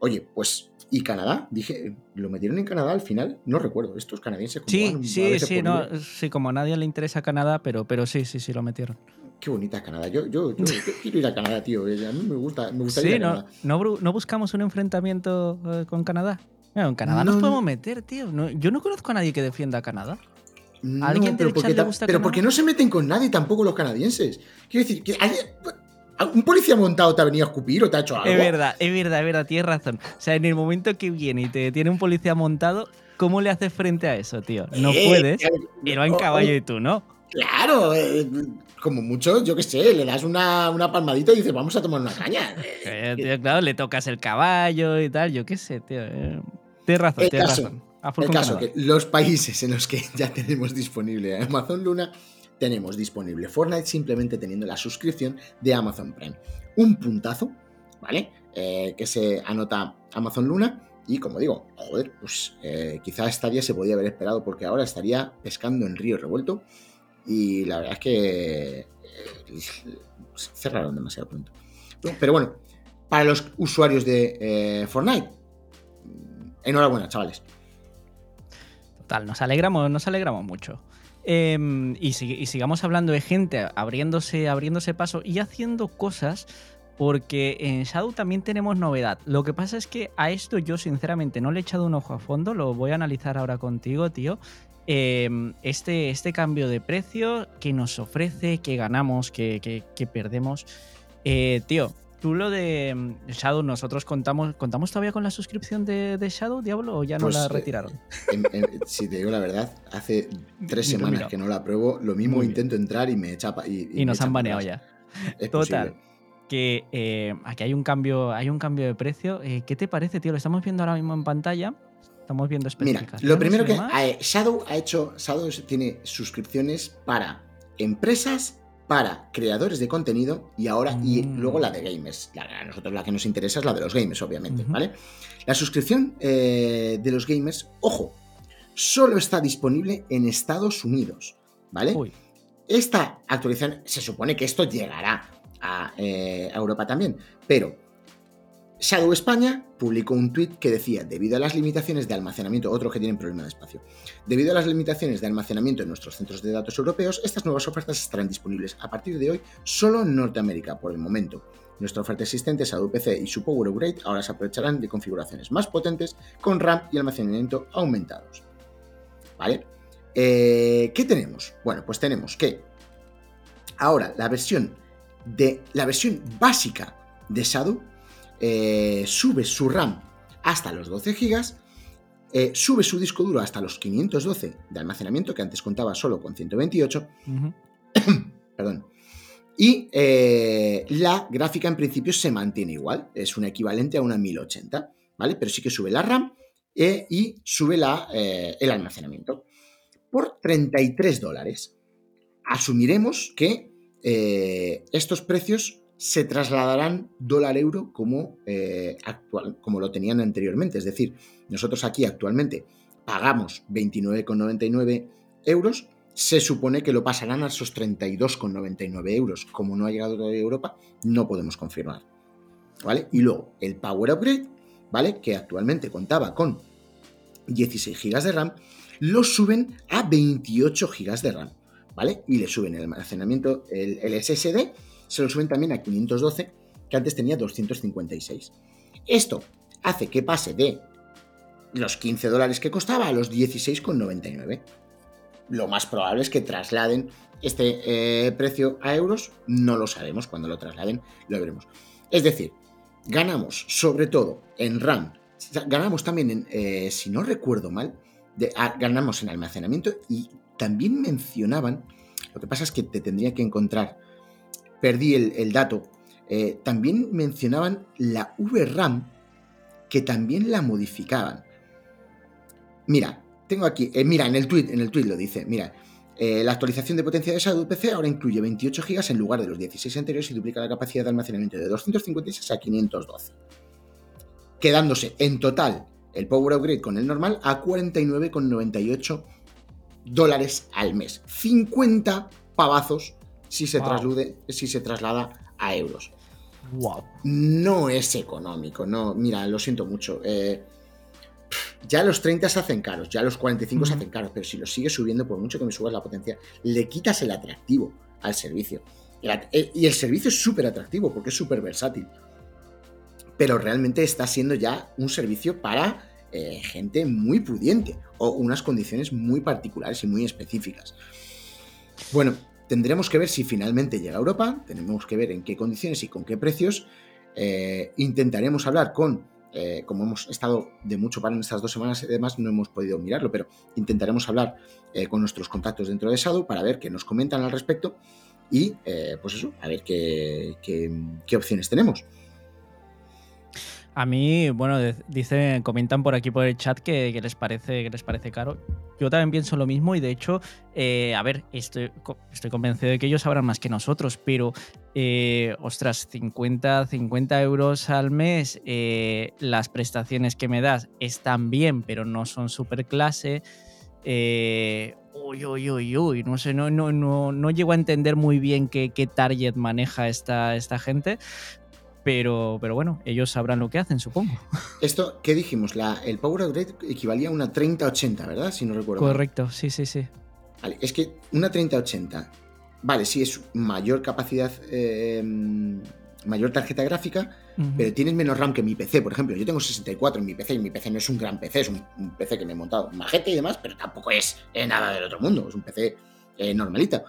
Oye, pues ¿Y Canadá? Dije, ¿lo metieron en Canadá al final? No recuerdo. Esto es canadiense. sí, sí, sí, no, sí, como a nadie le interesa Canadá, pero, pero sí, sí, sí, lo metieron. Qué bonita Canadá. Yo, yo, quiero ir a Canadá, tío. A mí me gusta, me gustaría sí, no, no, buscamos un enfrentamiento con Canadá? en Canadá nos podemos meter, tío. yo no conozco a nadie que defienda a Canadá. alguien pero, porque, le gusta pero porque no se meten con nadie tampoco los canadienses. Quiero decir, que ¿Un policía montado te ha venido a escupir o te ha hecho algo? Es verdad, es verdad, es verdad, tienes razón. O sea, en el momento que viene y te tiene un policía montado, ¿cómo le haces frente a eso, tío? No eh, puedes, y va en caballo y tú, ¿no? Claro, eh, como mucho, yo qué sé, le das una, una, palmadita y dices, vamos a tomar una caña. Eh, claro, le tocas el caballo y tal, yo qué sé, tío. Tienes razón, el tienes caso, razón. el caso que los países en los que ya tenemos disponible Amazon Luna, tenemos disponible Fortnite simplemente teniendo la suscripción de Amazon Prime. Un puntazo, ¿vale? Eh, que se anota Amazon Luna. Y como digo, joder, pues eh, quizá esta día se podía haber esperado porque ahora estaría pescando en río revuelto. Y la verdad es que eh, cerraron demasiado pronto. Pero bueno, para los usuarios de Fortnite, enhorabuena, chavales. Total, nos alegramos, nos alegramos mucho. Em, y, sigamos hablando de gente abriéndose, abriéndose paso y haciendo cosas. Porque en Shadow también tenemos novedad. Lo que pasa es que a esto yo sinceramente no le he echado un ojo a fondo. Lo voy a analizar ahora contigo, tío. Em, este, este cambio de precio que nos ofrece, que ganamos, que, perdemos. Eh, tío, tú lo de mm, Shadow, nosotros contamos, ¿contamos todavía con la suscripción de, Shadow, Diablo, o ya no Pues, la eh, retiraron? si te digo la verdad, hace tres Ni semanas que no la pruebo, lo mismo intento entrar y me echa y, nos han baneado ya. Es Total. posible. Que eh, aquí hay un cambio, hay un cambio de precio. Eh, ¿Qué te parece, tío? Lo estamos viendo ahora mismo en pantalla. Estamos viendo Mira, específicas. lo primero que Shadow ha hecho, Shadow tiene suscripciones para empresas, para creadores de contenido y ahora y Mm. luego la de gamers. La, a nosotros la que nos interesa es la de los gamers, obviamente. ¿vale? La suscripción eh, de los gamers, ojo, solo está disponible en Estados Unidos, ¿vale? Uy, Esta actualización, se supone que esto llegará a, eh, a Europa también, pero Shadow España publicó un tuit que decía, debido a las limitaciones de almacenamiento, otros que tienen problema de espacio, debido a las limitaciones de almacenamiento en nuestros centros de datos europeos, estas nuevas ofertas estarán disponibles a partir de hoy solo en Norteamérica por el momento. Nuestra oferta existente, Shadow PC y su Power Upgrade, ahora se aprovecharán de configuraciones más potentes con RAM y almacenamiento aumentados. ¿Vale? Eh, ¿Qué tenemos? Bueno, pues tenemos que ahora la versión de la versión básica de Shadow eh, sube su RAM hasta los 12 GB, eh, sube su disco duro hasta los 512 de almacenamiento, que antes contaba solo con 128, ujú. perdón. Y eh, la gráfica en principio se mantiene igual, es un equivalente a una 1080, ¿vale? Pero sí que sube la RAM eh, y sube la, eh, el almacenamiento. Por 33 dólares. Asumiremos que estos precios se trasladarán dólar-euro como, eh, actual, como lo tenían anteriormente. Es decir, nosotros aquí actualmente pagamos 29,99 euros se supone que lo pasarán a esos 32,99 euros. Como no ha llegado todavía a Europa, no podemos confirmar. ¿Vale? Y luego el Power Upgrade, ¿vale? Que actualmente contaba con 16 GB de RAM, lo suben a 28 GB de RAM, ¿vale? Y le suben el almacenamiento, el, el SSD, se lo suben también a 512, que antes tenía 256. Esto hace que pase de los 15 dólares que costaba a los 16,99 lo más probable es que trasladen este eh, precio a euros. No lo sabemos. Cuando lo trasladen, lo veremos. Es decir, ganamos sobre todo en RAM. Ganamos también en, eh, si no recuerdo mal, ah, ganamos en almacenamiento y también mencionaban, lo que pasa es que te tendría que encontrar, perdí el, dato, eh, también mencionaban la VRAM que también la modificaban. Mira, tengo aquí, eh, mira, en el tweet, en el tweet lo dice, mira, eh, la actualización de potencia de Shadow PC ahora incluye 28 GB en lugar de los 16 anteriores y duplica la capacidad de almacenamiento de 256 a 512. Quedándose en total el Power Upgrade con el normal a 49,98 dólares al mes. 50 pavazos si se, Wow. traslude, si se traslada a euros. Wow. No es económico, no, mira, lo siento mucho. eh, ya los 30 se hacen caros, ya los 45 se Ujú. hacen caros, pero si los sigues subiendo, por mucho que me subas la potencia, le quitas el atractivo al servicio. Eh, Y el servicio es súper atractivo porque es súper versátil. Pero realmente está siendo ya un servicio para eh, gente muy pudiente o unas condiciones muy particulares y muy específicas. Bueno, tendremos que ver si finalmente llega a Europa, tenemos que ver en qué condiciones y con qué precios. Eh, intentaremos hablar con, eh, como hemos estado de mucho para en estas dos semanas y demás, no hemos podido mirarlo, pero intentaremos hablar eh, con nuestros contactos dentro de Shadow para ver qué nos comentan al respecto y, eh, pues eso, a ver qué, qué- qué opciones tenemos. A mí, bueno, dicen, comentan por aquí por el chat que, les parece que les parece caro. Yo también pienso lo mismo y de hecho, eh, a ver, estoy, estoy convencido de que ellos sabrán más que nosotros, pero, eh, ostras, 50, 50 euros al mes, eh, las prestaciones que me das están bien, pero no son super clase. Uy, uy, uy, uy, no sé, no, no, no, no llego a entender muy bien qué, qué target maneja esta, esta gente. Pero, pero bueno, ellos sabrán lo que hacen, supongo. Esto, ¿qué dijimos? La, el Power Upgrade equivalía a una 3080, ¿verdad? Si no recuerdo mal. Correcto, sí, sí, sí. Vale, es que una 3080, vale, sí es mayor capacidad, eh, mayor tarjeta gráfica, pero tienes menos RAM que mi PC, por ejemplo. Yo tengo 64 en mi PC y mi PC no es un gran PC, es un, un PC que me he montado majete y demás, pero tampoco es eh, nada del otro mundo, es un PC eh, normalito.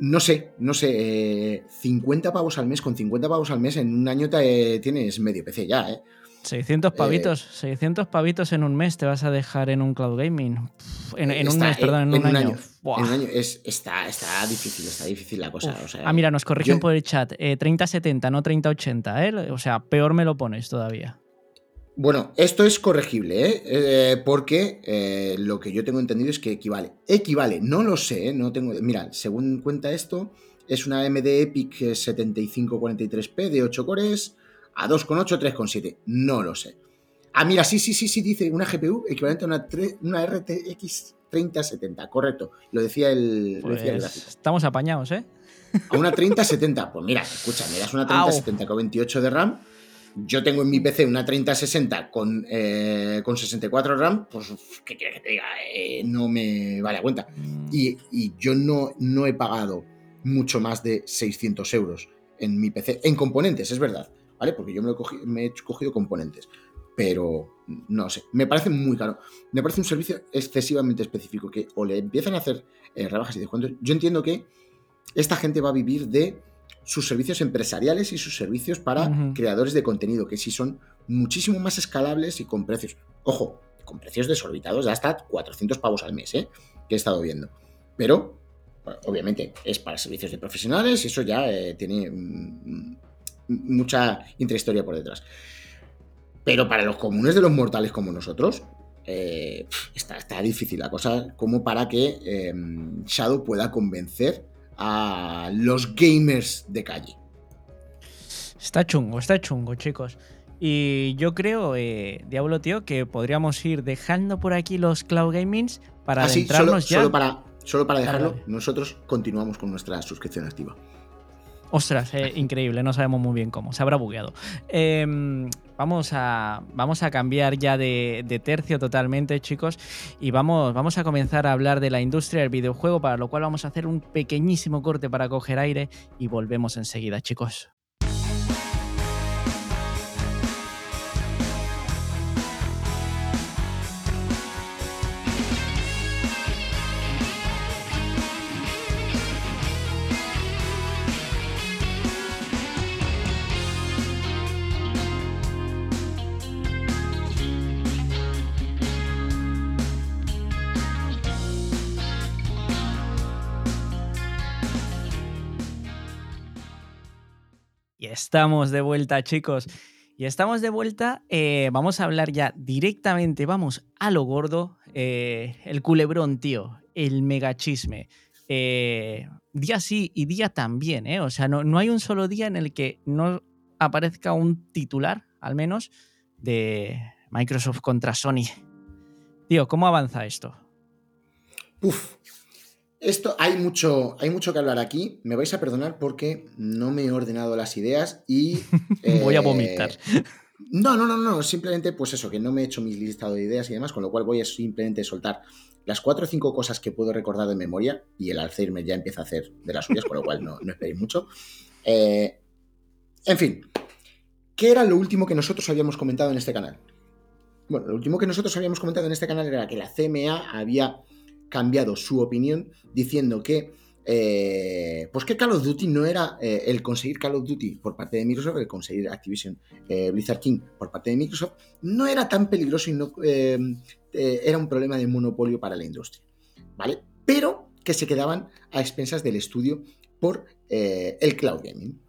No sé, no sé, 50 pavos al mes, con 50 pavos al mes en un año te, tienes medio PC ya, ¿eh? 600 pavitos, 600 pavitos en un mes te vas a dejar en un cloud gaming. En, un mes, perdón, en, un, año. En un año es, está, está difícil, está difícil la cosa. ah, mira, nos corrigen por el chat. 3070, no 3080, ¿eh? O sea, peor me lo pones todavía. Bueno, esto es corregible, ¿eh? eh porque eh, lo que yo tengo entendido es que equivale. Equivale, no lo sé, ¿eh? no tengo. Mira, según cuenta esto, es una AMD Epic 7543P de 8 cores a 2,8, 3,7. No lo sé. Ah, mira, sí, sí, sí, sí, dice una GPU equivalente a una, una RTX 3070, correcto. Lo decía el, pues Estamos apañados, ¿eh? A una 3070. Pues mira, escucha, me das una 3070 con 28 de RAM yo tengo en mi PC una 3060 con, eh, con 64 RAM, pues, ¿qué quieres que te diga? Eh, no me vale a cuenta. Mm. Y, yo no, no he pagado mucho más de 600 euros en mi PC, en componentes, es verdad, ¿vale? Porque yo me, me he cogido componentes, pero no sé, me parece muy caro. Me parece un servicio excesivamente específico que o le empiezan a hacer eh, rebajas y descuentos. Yo entiendo que esta gente va a vivir de sus servicios empresariales y sus servicios para creadores de contenido, que sí son muchísimo más escalables y con precios. Ojo, con precios desorbitados de hasta 400 pavos al mes, ¿eh? que he estado viendo. Pero, obviamente, es para servicios de profesionales y eso ya eh, tiene mm, mucha intrahistoria por detrás. Pero para los comunes de los mortales como nosotros, eh, está, está, difícil la cosa como para que em, Shadow pueda convencer a los gamers de calle. Está chungo, está chungo, chicos. Y yo creo, eh, Diablo Tío, que podríamos ir dejando por aquí los cloud gamings para ah, adentrarnos ya. Solo para, solo para dejarlo, nosotros continuamos con nuestra suscripción activa. Ostras, eh, increíble, no sabemos muy bien cómo, se habrá bugueado. Em, vamos, a, vamos a cambiar ya de, tercio totalmente, chicos, y vamos, vamos a comenzar a hablar de la industria del videojuego, para lo cual vamos a hacer un pequeñísimo corte para coger aire y volvemos enseguida, chicos. Estamos de vuelta, chicos. Y estamos de vuelta. Eh, vamos a hablar ya directamente, vamos a lo gordo. Eh, el culebrón, tío. El megachisme. Eh, día sí y día también, ¿eh? O sea, no, no hay un solo día en el que no aparezca un titular, al menos, de Microsoft contra Sony. Tío, ¿cómo avanza esto? Uf, esto hay mucho, hay mucho que hablar aquí. Me vais a perdonar porque no me he ordenado las ideas y. voy a vomitar. Eh, no, no, no, no. Simplemente, pues eso, que no me he hecho mi listado de ideas y demás, con lo cual voy a simplemente soltar las cuatro o cinco cosas que puedo recordar de memoria y el Alzheimer ya empieza a hacer de las suyas, con lo cual no, no esperéis mucho. Eh, en fin, ¿qué era lo último que nosotros habíamos comentado en este canal? Bueno, lo último que nosotros habíamos comentado en este canal era que la CMA había cambiado su opinión diciendo que eh, pues que Call of Duty no era eh, el conseguir Call of Duty por parte de Microsoft, el conseguir Activision eh, Blizzard King por parte de Microsoft, no era tan peligroso y no era un problema de monopolio para la industria, ¿vale? Pero que se quedaban a expensas del estudio por el cloud gaming.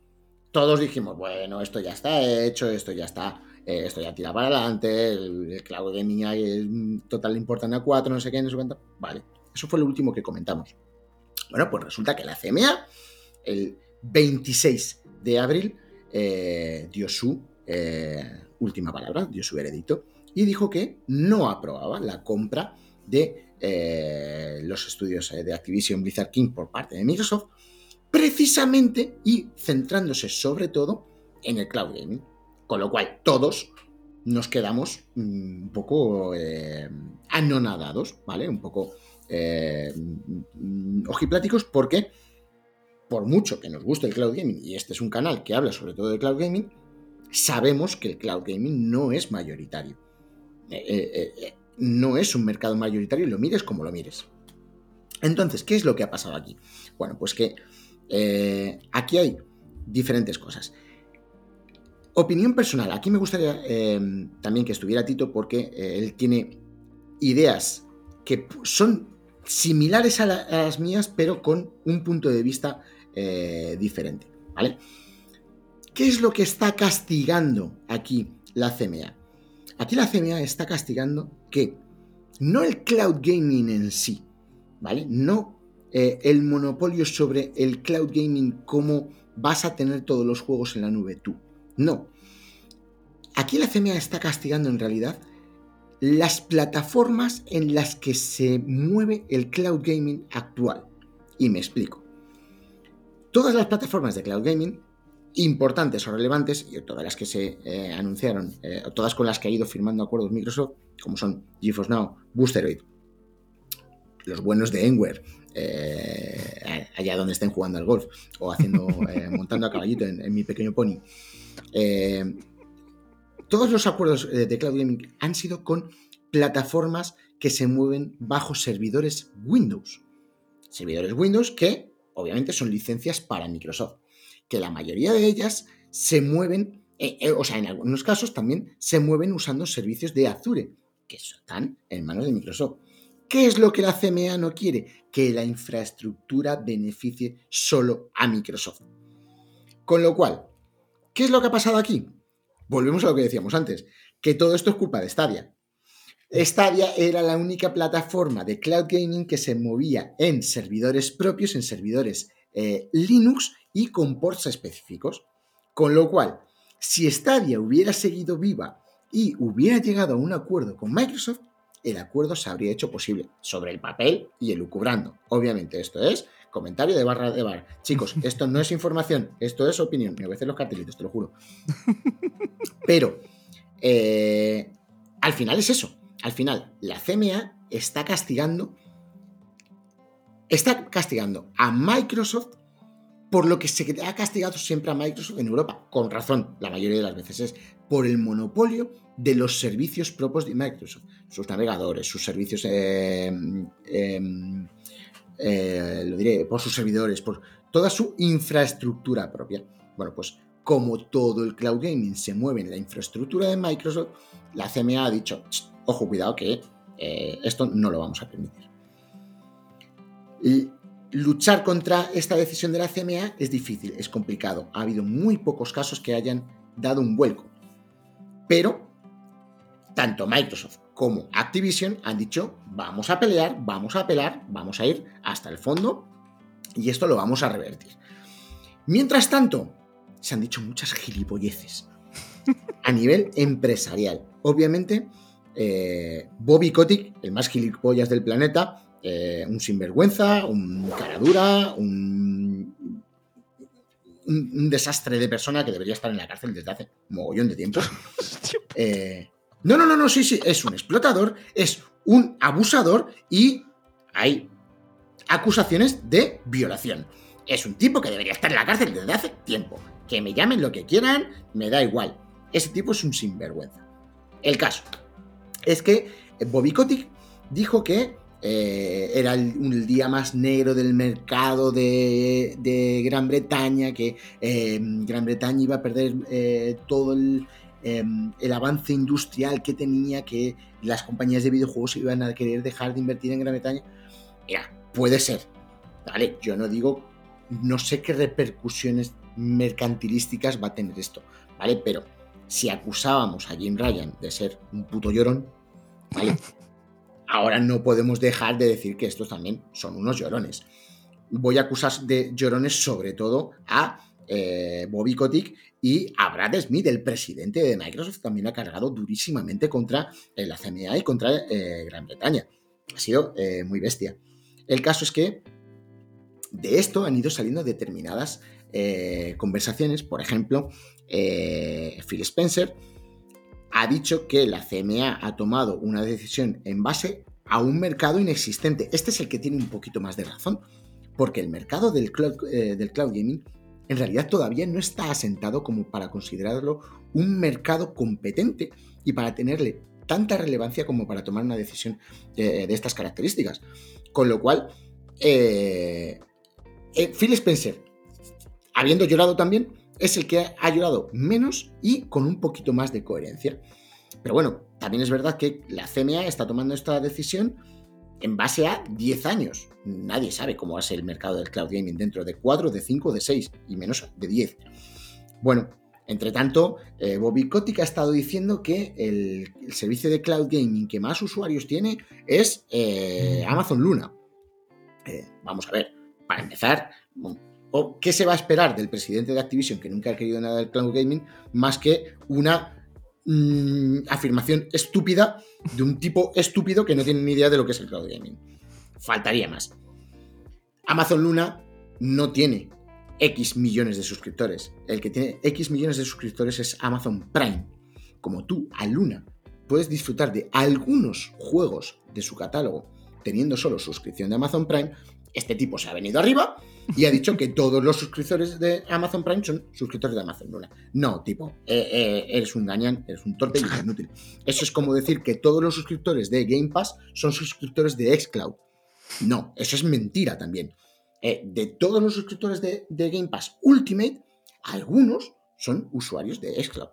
Todos dijimos, bueno, esto ya está hecho, esto ya está eh, esto ya tira para adelante, el, cloud gaming es total importante a 4, no sé qué, no sé cuánto. Vale, eso fue lo último que comentamos. Bueno, pues resulta que la CMA, el 26 de abril, eh, dio su eh, última palabra, dio su veredicto, y dijo que no aprobaba la compra de los estudios de Activision Blizzard King por parte de Microsoft, precisamente y centrándose sobre todo en el cloud gaming. Con lo cual, todos nos quedamos mm, un poco eh, anonadados, ¿vale? Un poco eh, mm, ojipláticos porque, por mucho que nos guste el cloud gaming, y este es un canal que habla sobre todo de cloud gaming, sabemos que el cloud gaming no es mayoritario. Eh, no es un mercado mayoritario, lo mires como lo mires. Entonces, ¿qué es lo que ha pasado aquí? Bueno, pues que eh, aquí hay diferentes cosas. Opinión personal. Aquí me gustaría em, también que estuviera Tito porque eh, él tiene ideas que son similares a, las mías, pero con un punto de vista eh, diferente. ¿Vale? ¿Qué es lo que está castigando aquí la CMA? Aquí la CMA está castigando que no el cloud gaming en sí, ¿vale? No eh, el monopolio sobre el cloud gaming como vas a tener todos los juegos en la nube tú. No. Aquí la CMA está castigando en realidad las plataformas en las que se mueve el cloud gaming actual. Y me explico. Todas las plataformas de cloud gaming importantes o relevantes, y todas las que se eh, anunciaron, eh, todas con las que ha ido firmando acuerdos Microsoft, como son GeForce Now, Boosteroid, los buenos de Enware, eh, allá donde estén jugando al golf o haciendo, montando a caballito en, mi pequeño pony. Todos los acuerdos de Cloud Gaming han sido con plataformas que se mueven bajo servidores Windows. Servidores Windows que obviamente son licencias para Microsoft que la mayoría de ellas se mueven, eh, eh, o sea, en algunos casos también se mueven usando servicios de Azure, que están en manos de Microsoft. ¿Qué es lo que la CMA no quiere? Que la infraestructura beneficie solo a Microsoft. Con lo cual, ¿qué es lo que ha pasado aquí? Volvemos a lo que decíamos antes, que todo esto es culpa de Stadia. Stadia era la única plataforma de cloud gaming que se movía en servidores propios, en servidores eh, Linux y con ports específicos. Con lo cual, si Stadia hubiera seguido viva y hubiera llegado a un acuerdo con Microsoft, el acuerdo se habría hecho posible sobre el papel y el lucubrando. Obviamente, esto es comentario de barra de bar. Chicos, esto no es información, esto es opinión. Me voy a hacer los cartelitos, te lo juro. Pero, eh, al final es eso. Al final, la CMA está castigando. Está castigando a Microsoft por lo que se ha castigado siempre a Microsoft en Europa, con razón, la mayoría de las veces es por el monopolio de los servicios propios de Microsoft, sus navegadores, sus servicios, eh, em, eh, lo diré, por sus servidores, por toda su infraestructura propia. Bueno, pues como todo el cloud gaming se mueve en la infraestructura de Microsoft, la CMA ha dicho, ojo, cuidado que eh, esto no lo vamos a permitir. Y luchar contra esta decisión de la CMA es difícil, es complicado. Ha habido muy pocos casos que hayan dado un vuelco. Pero tanto Microsoft como Activision han dicho, vamos a pelear, vamos a apelar, vamos a ir hasta el fondo y esto lo vamos a revertir. Mientras tanto, se han dicho muchas gilipolleces a nivel empresarial. Obviamente, eh, Bobby Kotick, el más gilipollas del planeta, eh, un sinvergüenza, un caradura, un, un, desastre de persona que debería estar en la cárcel desde hace un mogollón de tiempo. Eh, no, no, no, no, sí, sí, es un explotador, es un abusador y hay acusaciones de violación. Es un tipo que debería estar en la cárcel desde hace tiempo. Que me llamen lo que quieran, me da igual. Ese tipo es un sinvergüenza. El caso es que Bobby Kotick dijo que eh, era el, día más negro del mercado de, Gran Bretaña, que em, Gran Bretaña iba a perder eh, todo em, el, avance industrial que tenía, que las compañías de videojuegos iban a querer dejar de invertir en Gran Bretaña. Mira, puede ser, ¿vale? Yo no digo, no sé qué repercusiones mercantilísticas va a tener esto, ¿vale? Pero si acusábamos a Jim Ryan de ser un puto llorón, ¿vale? ahora no podemos dejar de decir que estos también son unos llorones. Voy a acusar de llorones sobre todo a eh, Bobby Kotick y Brad Smith, el presidente de Microsoft, también ha cargado durísimamente contra eh, la CMA y contra eh, Gran Bretaña. Ha sido muy bestia. El caso es que de esto han ido saliendo determinadas conversaciones. Por ejemplo, Phil Spencer ha dicho que la CMA ha tomado una decisión en base a un mercado inexistente. Este es el que tiene un poquito más de razón, porque el mercado eh, del cloud gaming en realidad todavía no está asentado como para considerarlo un mercado competente y para tenerle tanta relevancia como para tomar una decisión de, estas características. Con lo cual, eh, eh, Phil Spencer habiendo llorado también, es el que ha llorado menos y con un poquito más de coherencia. Pero bueno, también es verdad que la CMA está tomando esta decisión en base a 10 años. Nadie sabe cómo va a ser el mercado del cloud gaming dentro de 4, de 5, de 6 y menos de 10. Bueno, entre tanto, eh, Bobby Kotick ha estado diciendo que el, servicio de cloud gaming que más usuarios tiene es eh, Amazon Luna. Eh, vamos a ver, para empezar, ¿qué se va a esperar del presidente de Activision, que nunca ha querido nada del cloud gaming, más que una Mm, afirmación estúpida de un tipo estúpido que no tiene ni idea de lo que es el cloud gaming. Faltaría más. Amazon Luna no tiene X millones de suscriptores. El que tiene X millones de suscriptores es Amazon Prime. Como tú, a Luna, puedes disfrutar de algunos juegos de su catálogo teniendo solo suscripción de Amazon Prime, este tipo se ha venido arriba y ha dicho que todos los suscriptores de Amazon Prime son suscriptores de Amazon Luna. No, tipo, eh, eh, eres un gañán, eres un torpe y inútil. Eso es como decir que todos los suscriptores de Game Pass son suscriptores de Xcloud. No, eso es mentira también. Eh, de todos los suscriptores de, Game Pass Ultimate, algunos son usuarios de Xcloud.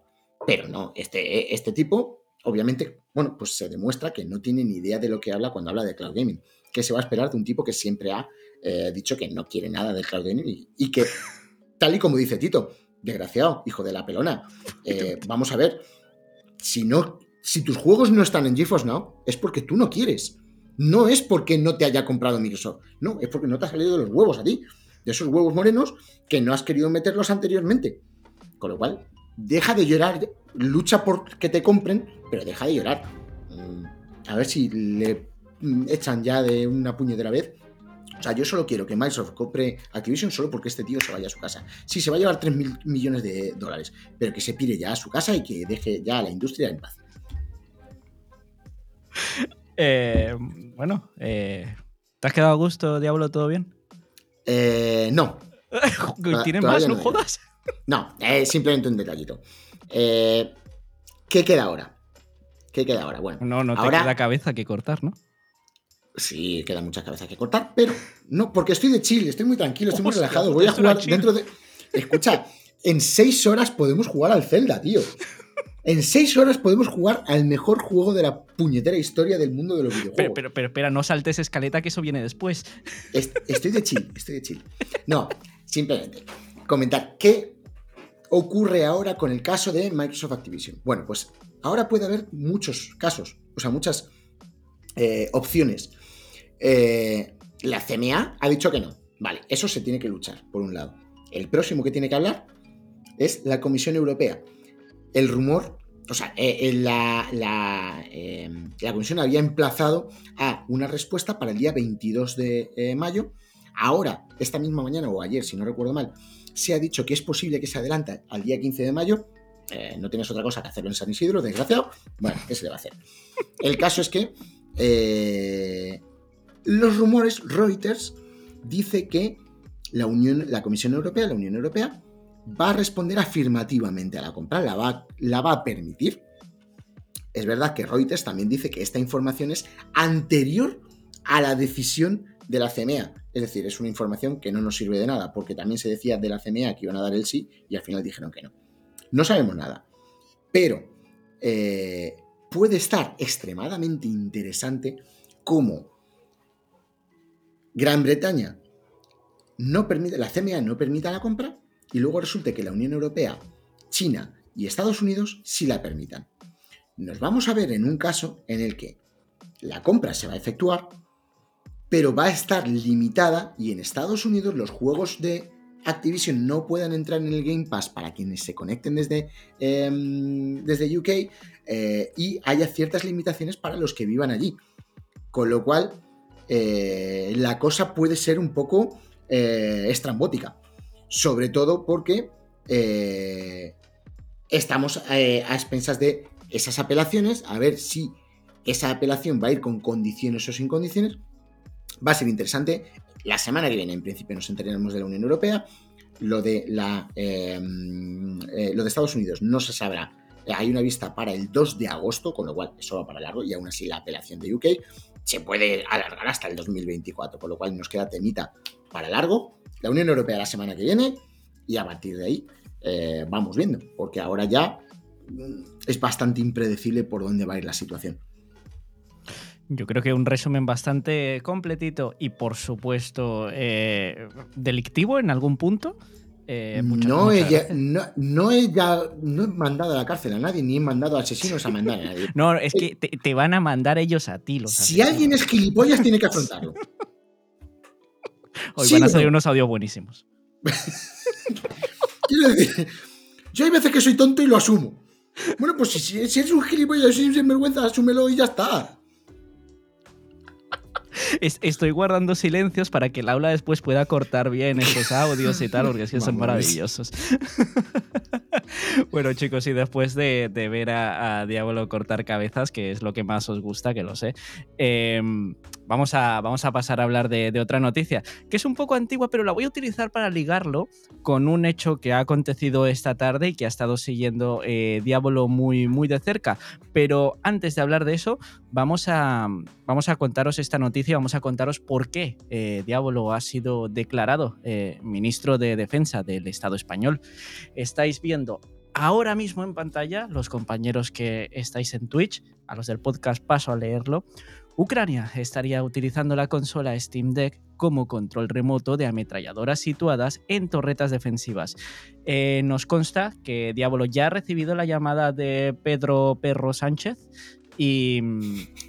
Pero no, este, este tipo, obviamente, bueno, pues se demuestra que no tiene ni idea de lo que habla cuando habla de cloud gaming. ¿Qué se va a esperar de un tipo que siempre ha eh, dicho que no quiere nada del cloud gaming y, que, tal y como dice Tito, desgraciado, hijo de la pelona, eh, vamos a ver, si no, si tus juegos no están en GeForce Now, es porque tú no quieres. No es porque no te haya comprado Microsoft, no, es porque no te ha salido de los huevos a ti, de esos huevos morenos que no has querido meterlos anteriormente. Con lo cual, deja de llorar, lucha por que te compren, pero deja de llorar. Mm, a ver si le echan ya de una puñetera vez o sea, yo solo quiero que Microsoft compre Activision solo porque este tío se vaya a su casa. Sí, se va a llevar 3 mil millones de dólares, pero que se pire ya a su casa y que deje ya a la industria en paz. Eh, bueno, eh, ¿te has quedado a gusto, Diablo? ¿Todo bien? Eh, no. ¿Tienes más? ¿No, jodas? No, simplemente un detallito. ¿Qué queda ahora? ¿Qué queda ahora? Bueno, no, no te ahora... queda cabeza que cortar, ¿no? Sí, quedan muchas cabezas que cortar, pero no, porque estoy de chill, estoy muy tranquilo, estoy muy relajado. Voy a jugar dentro de. Escucha, en seis horas podemos jugar al Zelda, tío. En seis horas podemos jugar al mejor juego de la puñetera historia del mundo de los videojuegos. Pero, pero, espera, no saltes escaleta que eso viene después. Estoy de chill, estoy de chill. No, simplemente comentar qué ocurre ahora con el caso de Microsoft Activision. Bueno, pues ahora puede haber muchos casos, o sea, muchas eh, opciones eh, la CMA ha dicho que no. Vale, eso se tiene que luchar, por un lado. El próximo que tiene que hablar es la Comisión Europea. El rumor, o sea, eh, la, la, Comisión había emplazado a una respuesta para el día 22 de mayo. Ahora, esta misma mañana o ayer, si no recuerdo mal, se ha dicho que es posible que se adelante al día 15 de mayo. no tienes otra cosa que hacerlo en San Isidro, desgraciado. Bueno, ¿qué se le va a hacer? El caso es que eh, los rumores, Reuters dice que la, Unión, la Comisión Europea, la Unión Europea, va a responder afirmativamente a la compra, la va, a permitir. Es verdad que Reuters también dice que esta información es anterior a la decisión de la CMA. Es decir, es una información que no nos sirve de nada, porque también se decía de la CMA que iban a dar el sí y al final dijeron que no. No sabemos nada. Pero eh, puede estar extremadamente interesante cómo Gran Bretaña no permite, la CMA no permita la compra y luego resulte que la Unión Europea, China y Estados Unidos sí la permitan. Nos vamos a ver en un caso en el que la compra se va a efectuar, pero va a estar limitada y en Estados Unidos los juegos de Activision no puedan entrar en el Game Pass para quienes se conecten desde, em, desde UK eh, y haya ciertas limitaciones para los que vivan allí. Con lo cual, eh, la cosa puede ser un poco eh, estrambótica. Sobre todo porque eh, estamos a expensas de esas apelaciones, a ver si esa apelación va a ir con condiciones o sin condiciones. Va a ser interesante. La semana que viene, en principio, nos enteraremos de la Unión Europea. Lo de, la, lo de Estados Unidos no se sabrá hay una vista para el 2 de agosto, con lo cual eso va para largo y aún así la apelación de UK se puede alargar hasta el 2024, con lo cual nos queda temita para largo. La Unión Europea la semana que viene y a partir de ahí eh, vamos viendo, porque ahora ya mm, es bastante impredecible por dónde va a ir la situación. Yo creo que un resumen bastante completito y por supuesto eh, delictivo en algún punto. Eh, no, ella, no, no, he no he mandado a la cárcel a nadie, ni he mandado a asesinos a mandar a nadie. no, es que te, van a mandar ellos a ti. Los si alguien es gilipollas, tiene que afrontarlo. Hoy van a salir unos audios buenísimos. Quiero decir, yo hay veces que soy tonto y lo asumo. Bueno, pues si, si eres un gilipollas, si eres sinvergüenza, asúmelo y ya está estoy guardando silencios para que Laura después pueda cortar bien esos audios y tal, porque es que son maravillosos. bueno, chicos, y después de, ver a, Diablo cortar cabezas, que es lo que más os gusta, que lo sé, em, vamos, a, vamos a pasar a hablar de, otra noticia, que es un poco antigua, pero la voy a utilizar para ligarlo con un hecho que ha acontecido esta tarde y que ha estado siguiendo eh, Diablo muy, muy de cerca. Pero antes de hablar de eso, vamos a, vamos a contaros esta noticia, vamos a contaros por qué eh, Diablo ha sido declarado eh, ministro de Defensa del Estado español. Estáis viendo ahora mismo en pantalla, los compañeros que estáis en Twitch, a los del podcast paso a leerlo, Ucrania estaría utilizando la consola Steam Deck como control remoto de ametralladoras situadas en torretas defensivas. Eh, nos consta que Diablo ya ha recibido la llamada de Pedro Perro Sánchez, y,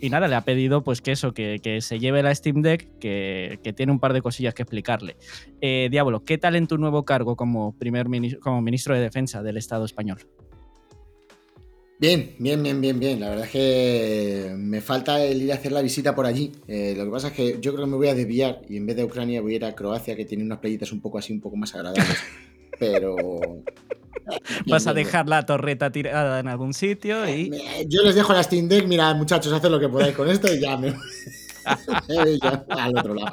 nada, le ha pedido pues que eso, que, se lleve la Steam Deck, que, tiene un par de cosillas que explicarle. Eh, Diablo, ¿qué tal en tu nuevo cargo como, primer como ministro de Defensa del Estado español? Bien, bien, bien, bien, bien. La verdad es que me falta el ir a hacer la visita por allí. Eh, lo que pasa es que yo creo que me voy a desviar y en vez de Ucrania voy a ir a Croacia, que tiene unas playitas un poco así, un poco más agradables. Pero, Vas a dejar la torreta tirada en algún sitio y. Yo les dejo la Steam Deck, mira, muchachos, haced lo que podáis con esto y ya me. al otro lado.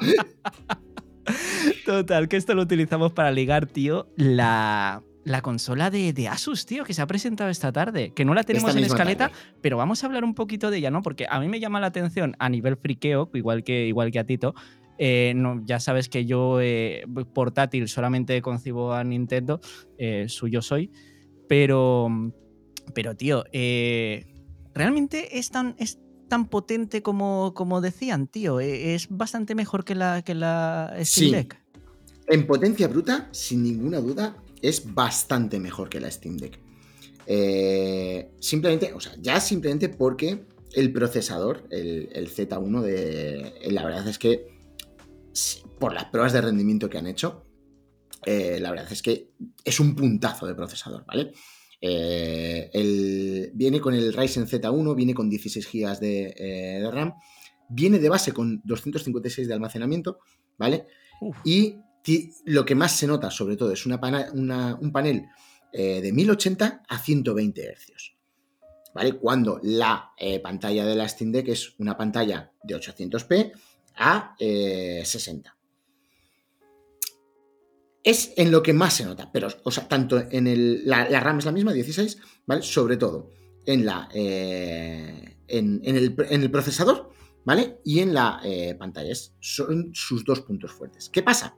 Total, que esto lo utilizamos para ligar, tío, la, consola de, Asus, tío, que se ha presentado esta tarde. Que no la tenemos en escaleta, pero vamos a hablar un poquito de ella, ¿no? Porque a mí me llama la atención a nivel friqueo, igual que, igual que a Tito, eh, no, ya sabes que yo eh, portátil solamente concibo a Nintendo, eh, suyo soy, pero, pero tío, realmente es tan, es tan potente como, como decían, tío. Es bastante mejor que la, que la Steam Deck. En potencia bruta, sin ninguna duda, es bastante mejor que la Steam Deck. simplemente, o sea, ya simplemente porque el procesador, el, el Z1 de. La verdad es que por las pruebas de rendimiento que han hecho, eh, la verdad es que es un puntazo de procesador, ¿vale? Eh, viene con el Ryzen Z1, viene con 16 GB eh, de, RAM, viene de base con 256 de almacenamiento, ¿vale? Y lo que más se nota, sobre todo, es una un panel de 1080 a 120 Hz. ¿Vale? Cuando la pantalla de la Steam Deck es una pantalla de 800p a 60. Eh, es en lo que más se nota, pero, o sea, tanto en el. La, RAM es la misma, 16, ¿vale? Sobre todo en la. Eh, en, el, procesador, ¿vale? Y en la eh, pantalla. son sus dos puntos fuertes. ¿Qué pasa?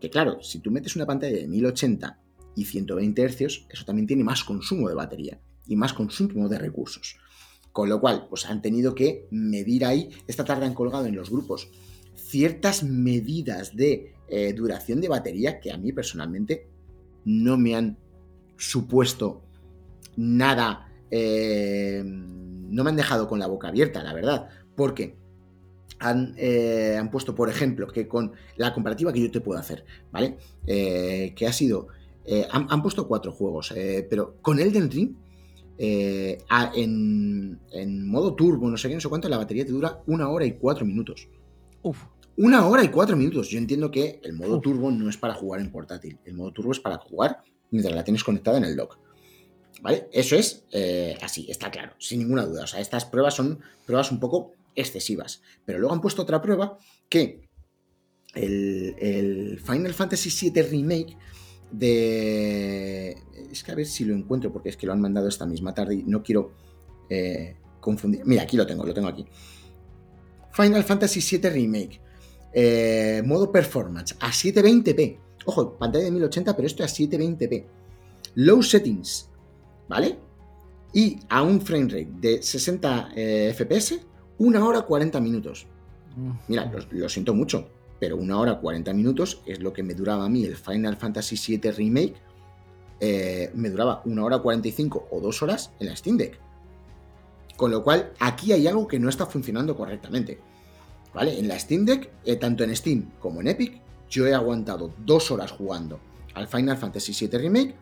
Que claro, si tú metes una pantalla de 1080 y 120 Hz, eso también tiene más consumo de batería y más consumo de recursos. Con lo cual, pues han tenido que medir ahí, esta tarde han colgado en los grupos ciertas medidas de eh, duración de batería que a mí personalmente no me han supuesto nada, eh, no me han dejado con la boca abierta, la verdad, porque han, eh, han, puesto, por ejemplo, que con la comparativa que yo te puedo hacer, ¿vale? que ha sido, han, han, puesto cuatro juegos, pero con Elden Ring eh, en, modo turbo, no sé qué, no sé cuánto, la batería te dura una hora y cuatro minutos. Uf. Una hora y cuatro minutos. Yo entiendo que el modo turbo no es para jugar en portátil. El modo turbo es para jugar mientras la tienes conectada en el dock. ¿Vale? Eso es eh, así, está claro, sin ninguna duda. O sea, estas pruebas son pruebas un poco excesivas. Pero luego han puesto otra prueba que el, el Final Fantasy VII Remake de... Es que a ver si lo encuentro, porque es que lo han mandado esta misma tarde y no quiero eh, confundir. Mira, aquí lo tengo, lo tengo aquí. Final Fantasy VII Remake. Eh, modo performance a 720p. Ojo, pantalla de 1080, pero esto es a 720p. Low settings, ¿vale? Y a un frame rate de 60 eh, FPS, una hora 40 minutos. Mm. Mira, lo, siento mucho, pero una hora 40 minutos es lo que me duraba a mí el Final Fantasy VII Remake. Eh, me duraba una hora 45 o dos horas en la Steam Deck. Con lo cual, aquí hay algo que no está funcionando correctamente. ¿Vale? En la Steam Deck, eh, tanto en Steam como en Epic, yo he aguantado dos horas jugando al Final Fantasy VII Remake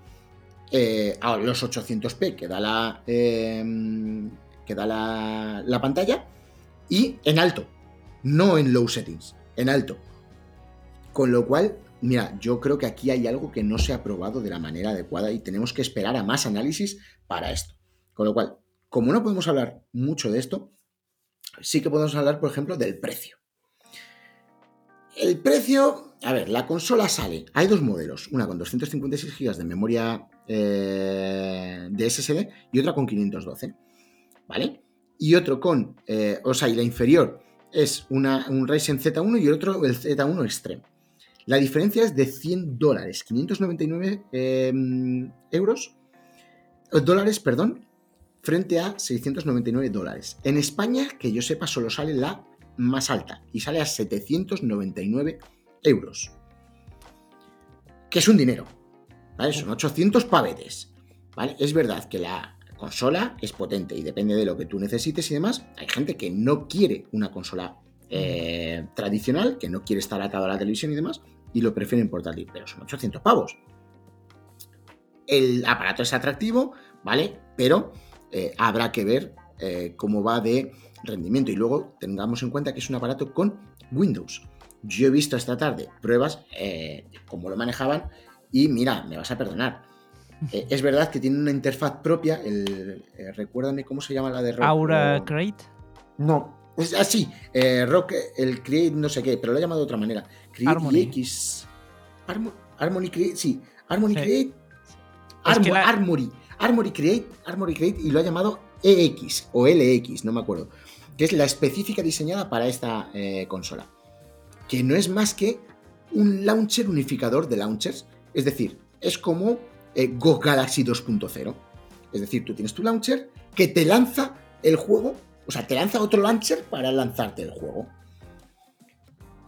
eh, a los 800p que da la, em, que da la, la pantalla y en alto, no en low settings, en alto. Con lo cual, mira, yo creo que aquí hay algo que no se ha probado de la manera adecuada y tenemos que esperar a más análisis para esto. Con lo cual, como no podemos hablar mucho de esto, sí que podemos hablar, por ejemplo, del precio. El precio, a ver, la consola sale, hay dos modelos, una con 256 GB de memoria eh, de SSD y otra con 512, ¿vale? Y otro con, eh, o sea, y la inferior es una, un Ryzen Z1 y el otro el Z1 Extreme. La diferencia es de 100 dólares, 599 em, euros, dólares, perdón, frente a 699 dólares. En España, que yo sepa, solo sale la más alta y sale a 799 euros. Que es un dinero. ¿vale? Son 800 pavetes. ¿vale? Es verdad que la consola es potente y depende de lo que tú necesites y demás. Hay gente que no quiere una consola eh, tradicional, que no quiere estar atado a la televisión y demás, y lo prefieren portátil, pero son 800 pavos. El aparato es atractivo, ¿vale? Pero eh, habrá que ver eh, cómo va de rendimiento. Y luego tengamos en cuenta que es un aparato con Windows. Yo he visto esta tarde pruebas, eh, cómo lo manejaban, y mira, me vas a perdonar. es verdad que tiene una interfaz propia. El, recuérdame cómo se llama la de. Aura Create. No, es así. Rock, el Create, no sé qué, pero lo he llamado de otra manera. Create Harmony. X. Harmony Create, sí. Harmony Create. Armory. Armory Create, Armory Create y lo ha llamado EX o LX, no me acuerdo, que es la específica diseñada para esta eh, consola, que no es más que un launcher unificador de launchers, es decir, es como eh, Go Galaxy 2.0, es decir, tú tienes tu launcher que te lanza el juego, o sea, te lanza otro launcher para lanzarte el juego.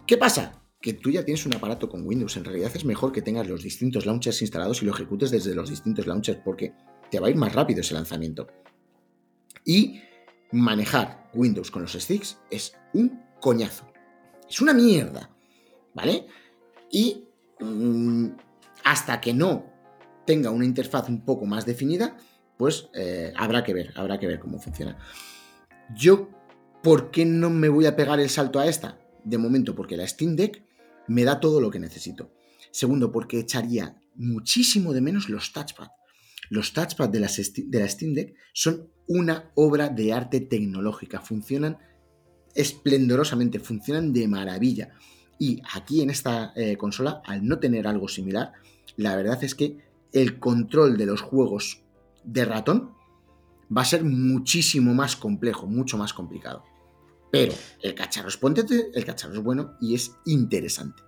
¿Qué pasa? que tú ya tienes un aparato con Windows. En realidad es mejor que tengas los distintos launchers instalados y lo ejecutes desde los distintos launchers porque te va a ir más rápido ese lanzamiento. Y manejar Windows con los sticks es un coñazo. Es una mierda. ¿Vale? Y mm, hasta que no tenga una interfaz un poco más definida, pues eh, habrá que ver, habrá que ver cómo funciona. Yo, ¿por qué no me voy a pegar el salto a esta? De momento, porque la Steam Deck me da todo lo que necesito. Segundo, porque echaría muchísimo de menos los touchpads. Los la, de la Steam Deck son una obra de arte tecnológica, funcionan esplendorosamente, funcionan de maravilla. Y aquí en esta eh, consola, al no tener algo similar, la verdad es que el control de los juegos de ratón va a ser muchísimo más complejo, mucho más complicado. Pero el cacharro es el cacharro es bueno y es interesante.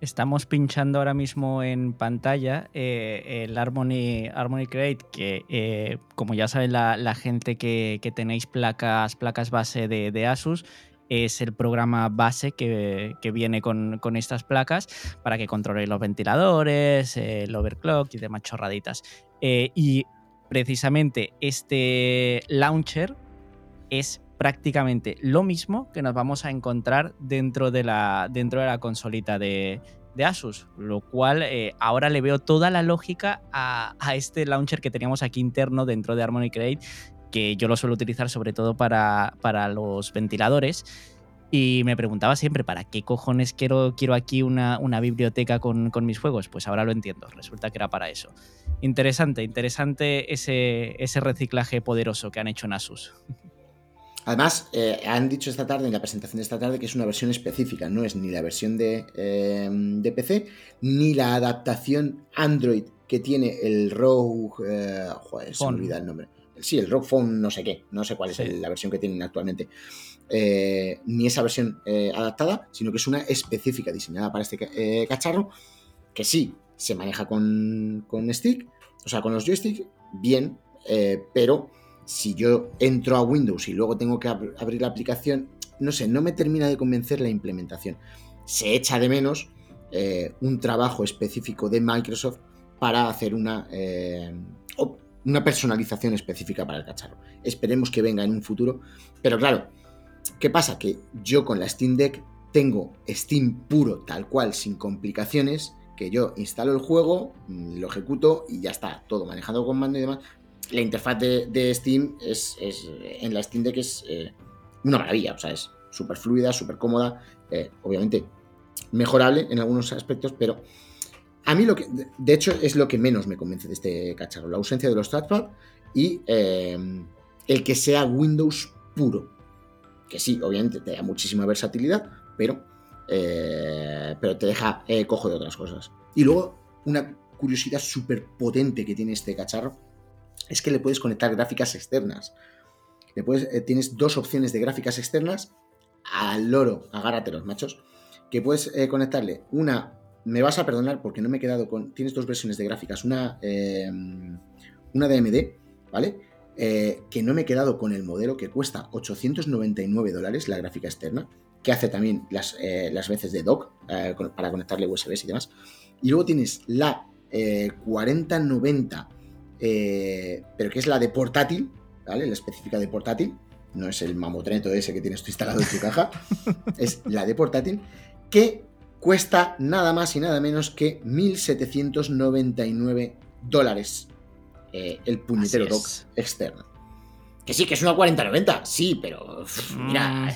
Estamos pinchando ahora mismo en pantalla eh, el Harmony, Harmony que eh, como ya saben la, gente que, tenéis placas, placas base de, Asus, es el programa base que, viene con, estas placas para que controléis los ventiladores, el overclock y demás chorraditas. Eh, y precisamente este launcher es prácticamente lo mismo que nos vamos a encontrar dentro de la, dentro de la consolita de, Asus, lo cual eh, ahora le veo toda la lógica a, este launcher que teníamos aquí interno dentro de Harmony Create, que yo lo suelo utilizar sobre todo para, para los ventiladores. Y me preguntaba siempre, ¿para qué cojones quiero, quiero aquí una, una biblioteca con, con, mis juegos? Pues ahora lo entiendo, resulta que era para eso. Interesante, interesante ese, ese reciclaje poderoso que han hecho en Asus. Además, eh, han dicho esta tarde, en la presentación de esta tarde, que es una versión específica, no es ni la versión de, eh, PC, ni la adaptación Android que tiene el Rogue. Eh, joder, se me olvida el nombre. Sí, el Rogue Phone, no sé qué, no sé cuál es la versión que tienen actualmente. ni esa versión adaptada, sino que es una específica diseñada para este cacharro. que sí, se maneja con, con stick, o sea, con los joysticks, bien, eh, pero si yo entro a Windows y luego tengo que abrir la aplicación, no sé, no me termina de convencer la implementación. Se echa de menos eh, un trabajo específico de Microsoft para hacer una, eh, una personalización específica para el cacharro. Esperemos que venga en un futuro, pero claro, ¿qué pasa? Que yo con la Steam Deck tengo Steam puro, tal cual, sin complicaciones, que yo instalo el juego, mm, lo ejecuto y ya está, todo manejando con mando y demás. La interfaz de, Steam es, en la Steam Deck es eh, una maravilla, o sea, es súper fluida, súper cómoda, eh, obviamente mejorable en algunos aspectos, pero a mí lo que, de hecho, es lo que menos me convence de este cacharro, la ausencia de los trackpad y eh, el que sea Windows puro, que sí, obviamente te da muchísima versatilidad, pero, eh, pero te deja cojo de otras cosas. Y luego, una curiosidad súper potente que tiene este cacharro es que le puedes conectar gráficas externas. Puedes, tienes dos opciones de gráficas externas al loro, agárrate los machos, que puedes eh, conectarle una, me vas a perdonar porque no me he quedado con, tienes dos versiones de gráficas, una, eh, una de ¿vale? Eh, que no me he quedado con el modelo que cuesta 899 dólares la gráfica externa, que hace también las, las veces de dock para conectarle USBs y demás. Y luego tienes la 4090, pero que es la de portátil, ¿vale? La específica de portátil, no es el mamotreto ese que tienes tú instalado en tu caja, es la de portátil, que cuesta nada más y nada menos que 1.799 dólares eh, el puñetero dock externo. Que sí, que es una 4090, sí, pero mira, mm.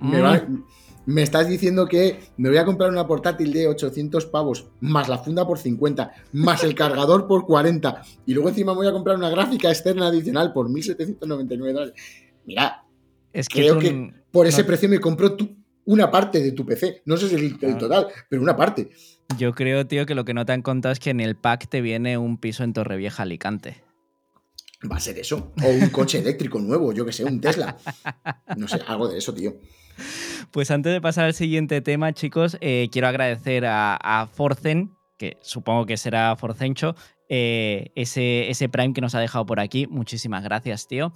Mm. me, estás diciendo que me voy a comprar una portátil de 800 pavos, más la funda por 50, más el cargador por 40, y luego encima voy a comprar una gráfica externa adicional por 1.799 dólares. Mira, es que creo que por ese precio me compro una parte de tu PC. No sé si el, el total, pero una parte. Yo creo, tío, que lo que no te han contado es que en el pack te viene un piso en Torrevieja, Alicante. Va a ser eso. O un coche eléctrico nuevo, yo que sé, un Tesla. No sé, algo de eso, tío. Pues antes de pasar al siguiente tema, chicos, eh, quiero agradecer a, a, Forcen, que supongo que será Forcencho, eh, ese, ese Prime que nos ha dejado por aquí. Muchísimas gracias, tío.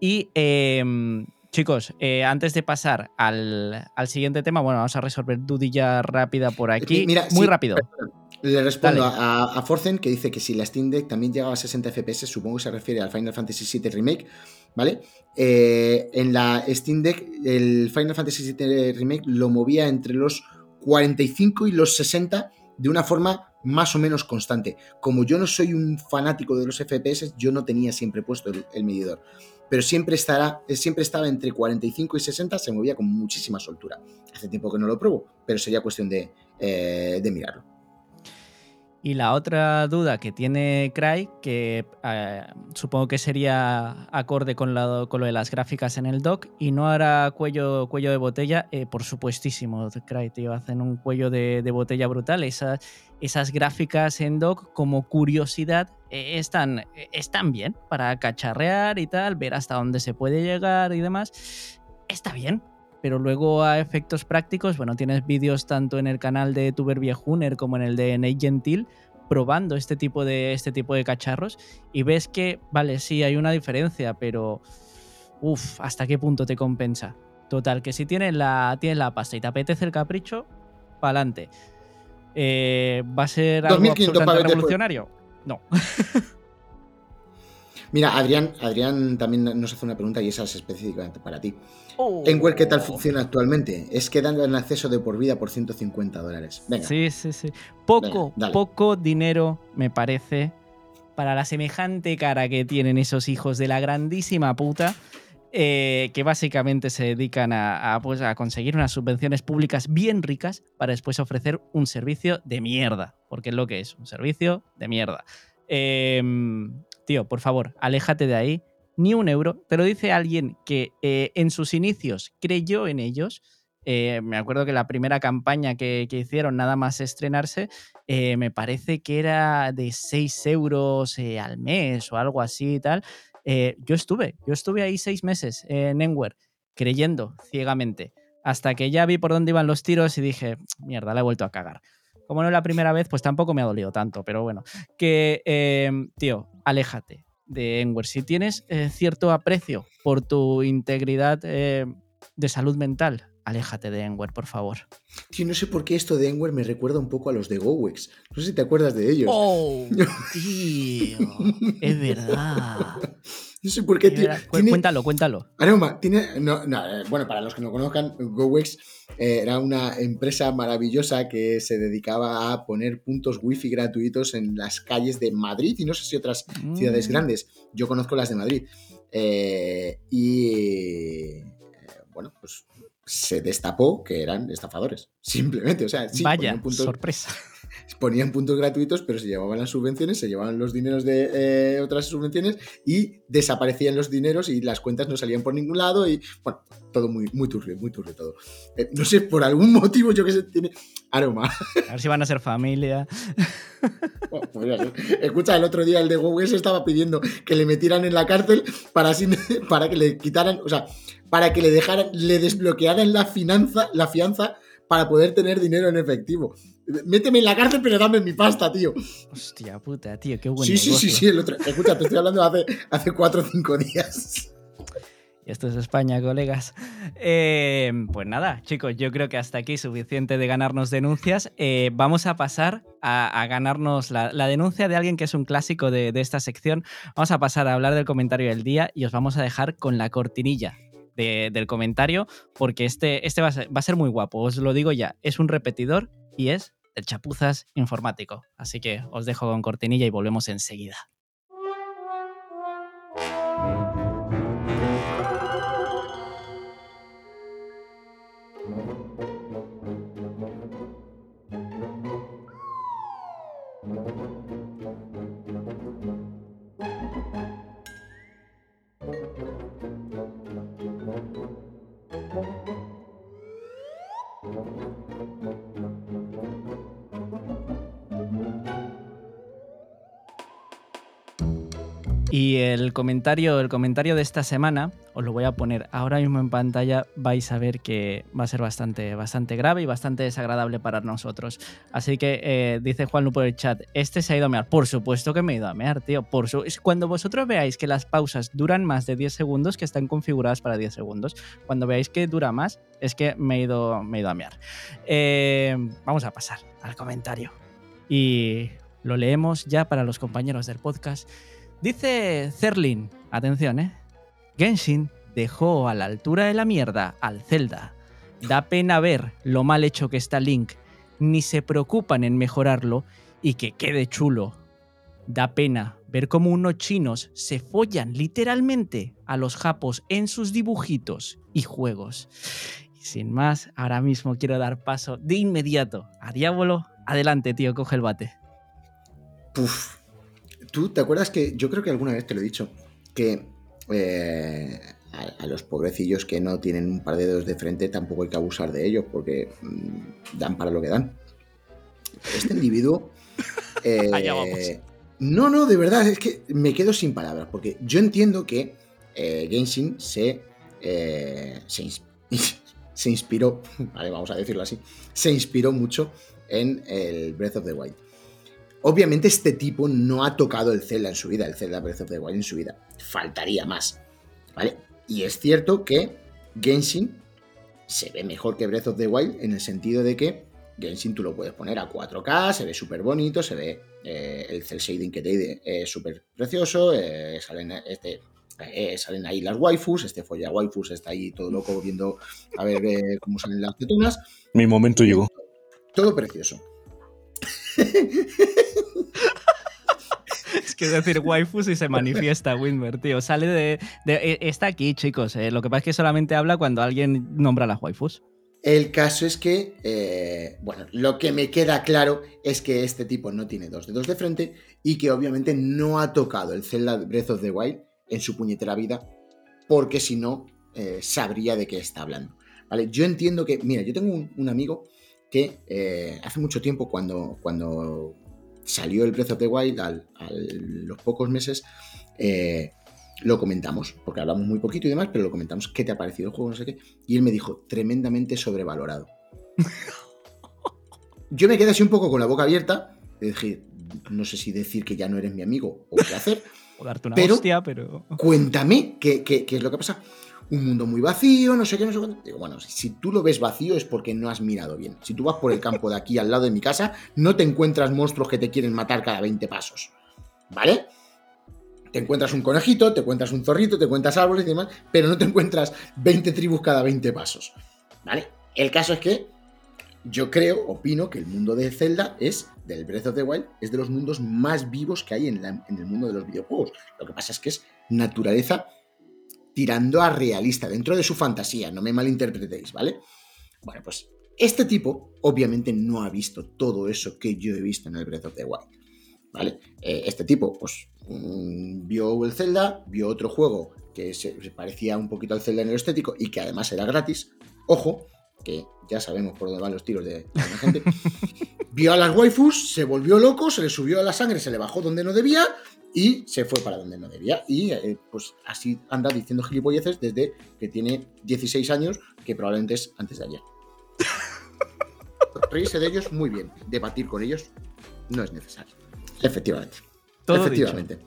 Y em, chicos, eh, antes de pasar al, siguiente tema, bueno, vamos a resolver dudilla rápida por aquí. Mira, Muy rápido. Le respondo a, a, Forzen que dice que si la Steam Deck también llegaba a 60 FPS, supongo que se refiere al Final Fantasy VII Remake, ¿vale? Eh, en la Steam Deck, el Final Fantasy VII Remake lo movía entre los 45 y los 60 de una forma más o menos constante. Como yo no soy un fanático de los FPS, yo no tenía siempre puesto el, medidor. Pero siempre, estará, siempre estaba entre 45 y 60, se movía con muchísima soltura. Hace tiempo que no lo pruebo, pero sería cuestión de, eh, de mirarlo. Y la otra duda que tiene Cry, que eh, supongo que sería acorde con, lo de las gráficas en el dock, y no hará cuello, cuello de botella, eh, por supuestísimo, Cry, tío, hacen un cuello de, botella brutal. Esas, esas gráficas en dock, como curiosidad, eh, están, están bien para cacharrear y tal, ver hasta dónde se puede llegar y demás. Está bien, pero luego a efectos prácticos, bueno, tienes vídeos tanto en el canal de Tuber Viejuner como en el de Nate Gentil probando este tipo de, este tipo de cacharros y ves que, vale, sí, hay una diferencia, pero uff, ¿hasta qué punto te compensa? Total, que si tienes la, tienes la pasta y te apetece el capricho, pa'lante. Eh, ¿Va a ser algo absolutamente revolucionario? No. Mira, Adrián, Adrián también nos hace una pregunta y esa es específicamente para ti. ¿En Enware, ¿qué tal funciona actualmente? Es que dan el acceso de por vida por 150 dólares. Venga. Sí, sí, sí. Poco, poco dinero, me parece, para la semejante cara que tienen esos hijos de la grandísima puta. Eh, que básicamente se dedican a, pues, a conseguir unas subvenciones públicas bien ricas para después ofrecer un servicio de mierda, porque es lo que es, un servicio de mierda. Eh, tío, por favor, aléjate de ahí, ni un euro. Te lo dice alguien que eh, en sus inicios creyó en ellos. Eh, me acuerdo que la primera campaña que, hicieron, nada más estrenarse, me parece que era de 6 euros al mes o algo así y tal. Yo estuve, yo estuve ahí seis meses en Enware, creyendo ciegamente, hasta que ya vi por dónde iban los tiros y dije, mierda, la he vuelto a cagar. como no es la primera vez, pues tampoco me ha dolido tanto, pero bueno. Que, eh, tío, aléjate de Enwer. Si tienes eh, cierto aprecio por tu integridad eh, de salud mental, aléjate de Enwer, por favor. Tío, no sé por qué esto de Enwer me recuerda un poco a los de GoWex. No sé si te acuerdas de ellos. ¡Oh! tío, es verdad. No sé por qué, tío. Cuéntalo, cuéntalo. Aroma, tiene. No, no, bueno, para los que no conozcan, GoWex eh, era una empresa maravillosa que se dedicaba a poner puntos wifi gratuitos en las calles de Madrid y no sé si otras ciudades mm. grandes. Yo conozco las de Madrid. Eh, y eh, bueno, pues se destapó que eran estafadores. Simplemente, o sea, sí, Vaya, sorpresa ponían puntos gratuitos, pero se llevaban las subvenciones, se llevaban los dineros de eh, otras subvenciones y desaparecían los dineros y las cuentas no salían por ningún lado y, bueno, todo muy, muy turbio, muy turbio todo. Eh, no sé, por algún motivo yo que sé, tiene aroma. A ver si van a ser familia. Escucha, el otro día el de Google se estaba pidiendo que le metieran en la cárcel para, para que le quitaran, o sea, para que le dejaran, le desbloquearan la, finanza, la fianza para poder tener dinero en efectivo. Méteme en la cárcel, pero dame mi pasta, tío. Hostia puta, tío, qué bueno. Sí, sí, sí, sí, el otro. Escucha, te estoy hablando hace, hace cuatro o cinco días. Y esto es España, colegas. Eh, pues nada, chicos, yo creo que hasta aquí suficiente de ganarnos denuncias. Eh, vamos a pasar a, ganarnos la, denuncia de alguien que es un clásico de, esta sección. Vamos a pasar a hablar del comentario del día y os vamos a dejar con la cortinilla del comentario, porque este, este va, a ser, muy guapo, os lo digo ya, es un repetidor y es el chapuzas informático. Así que os dejo con cortinilla y volvemos enseguida. Y el comentario, el comentario de esta semana, os lo voy a poner ahora mismo en pantalla, vais a ver que va a ser bastante, bastante grave y bastante desagradable para nosotros. Así que eh, dice Juan por el chat, este se ha ido a mear. Por supuesto que me he ido a mear, tío. Por. Cuando vosotros veáis que las pausas duran más de 10 segundos, que están configuradas para 10 segundos, cuando veáis que dura más, es que me he ido, me he ido a mear. Eh, vamos a pasar al comentario. Y lo leemos ya para los compañeros del podcast. Dice Zerlin, atención, ¿eh? Genshin dejó a la altura de la mierda al Zelda. Da pena ver lo mal hecho que está Link, ni se preocupan en mejorarlo y que quede chulo. Da pena ver cómo unos chinos se follan literalmente a los japos en sus dibujitos y juegos. Sin más, ahora mismo quiero dar paso de inmediato a Diablo. Adelante, tío, coge el bate. Puf, ¿Tú te acuerdas que yo creo que alguna vez te lo he dicho? Que eh, a, los pobrecillos que no tienen un par de dedos de frente tampoco hay que abusar de ellos porque mm, dan para lo que dan. Este individuo... Eh, no, no, de verdad, es que me quedo sin palabras porque yo entiendo que eh, Genshin se, se, se inspiró, vale, vamos a decirlo así, se inspiró mucho en el Breath of the Wild. Obviamente este tipo no ha tocado el Zelda en su vida, el Zelda Breath of the Wild en su vida. Faltaría más. ¿Vale? Y es cierto que Genshin se ve mejor que Breath of the Wild en el sentido de que Genshin tú lo puedes poner a 4K, se ve súper bonito, se ve eh, el cel shading que te es súper precioso, eh, salen, este, eh, salen ahí las waifus, este folla waifus está ahí todo loco viendo a ver cómo salen las tetunas. Mi momento llegó. Todo precioso. es que decir waifu si se manifiesta Winmer, tío. Sale de, e, Está aquí, chicos. Eh. Lo que pasa es que solamente habla cuando alguien nombra las waifus. El caso es que, eh, bueno, lo que me queda claro es que este tipo no tiene dos dedos de frente y que obviamente no ha tocado el Zelda Breath of the Wild en su puñetera vida, porque si no, eh, sabría de qué está hablando. ¿Vale? Yo entiendo que, mira, yo tengo un amigo que eh, hace mucho tiempo, cuando, cuando salió el Breath of the Wild, a los pocos meses, eh, lo comentamos, porque hablamos muy poquito y demás, pero lo comentamos, ¿qué te ha parecido el juego? No sé qué. Y él me dijo, tremendamente sobrevalorado. yo me quedé así un poco con la boca abierta. No sé si decir que ya no eres mi amigo o qué hacer. o darte una hostia, pero. Cuéntame qué, qué, es lo que pasa. Un mundo muy vacío, no sé qué, no sé cuánto. Digo, bueno, si tú lo ves vacío es porque no has mirado bien. Si tú vas por el campo de aquí al lado de mi casa, no te encuentras monstruos que te quieren matar cada 20 pasos. ¿Vale? Te encuentras un conejito, te encuentras un zorrito, te encuentras árboles y demás, pero no te encuentras 20 tribus cada 20 pasos. ¿Vale? El caso es que yo creo, opino que el mundo de Zelda es, del Breath of the Wild, es de los mundos más vivos que hay en, el mundo de los videojuegos. Lo que pasa es que es naturaleza tirando a realista, dentro de su fantasía, no me malinterpretéis, ¿vale? Bueno, pues este tipo obviamente no ha visto todo eso que yo he visto en el Breath of the Wild, ¿vale? Eh, este tipo, pues, mm, vio el Zelda, vio otro juego que se, parecía un poquito al Zelda en el estético y que además era gratis, ojo, que ya sabemos por dónde van los tiros de, la gente, vio a las waifus, se volvió loco, se le subió a la sangre, se le bajó donde no debía y se fue para donde no debía. Y eh, pues así anda diciendo gilipolleces desde que tiene 16 años, que probablemente es antes de ayer. Reírse de ellos, muy bien. Debatir con ellos no es necesario. Efectivamente. Efectivamente.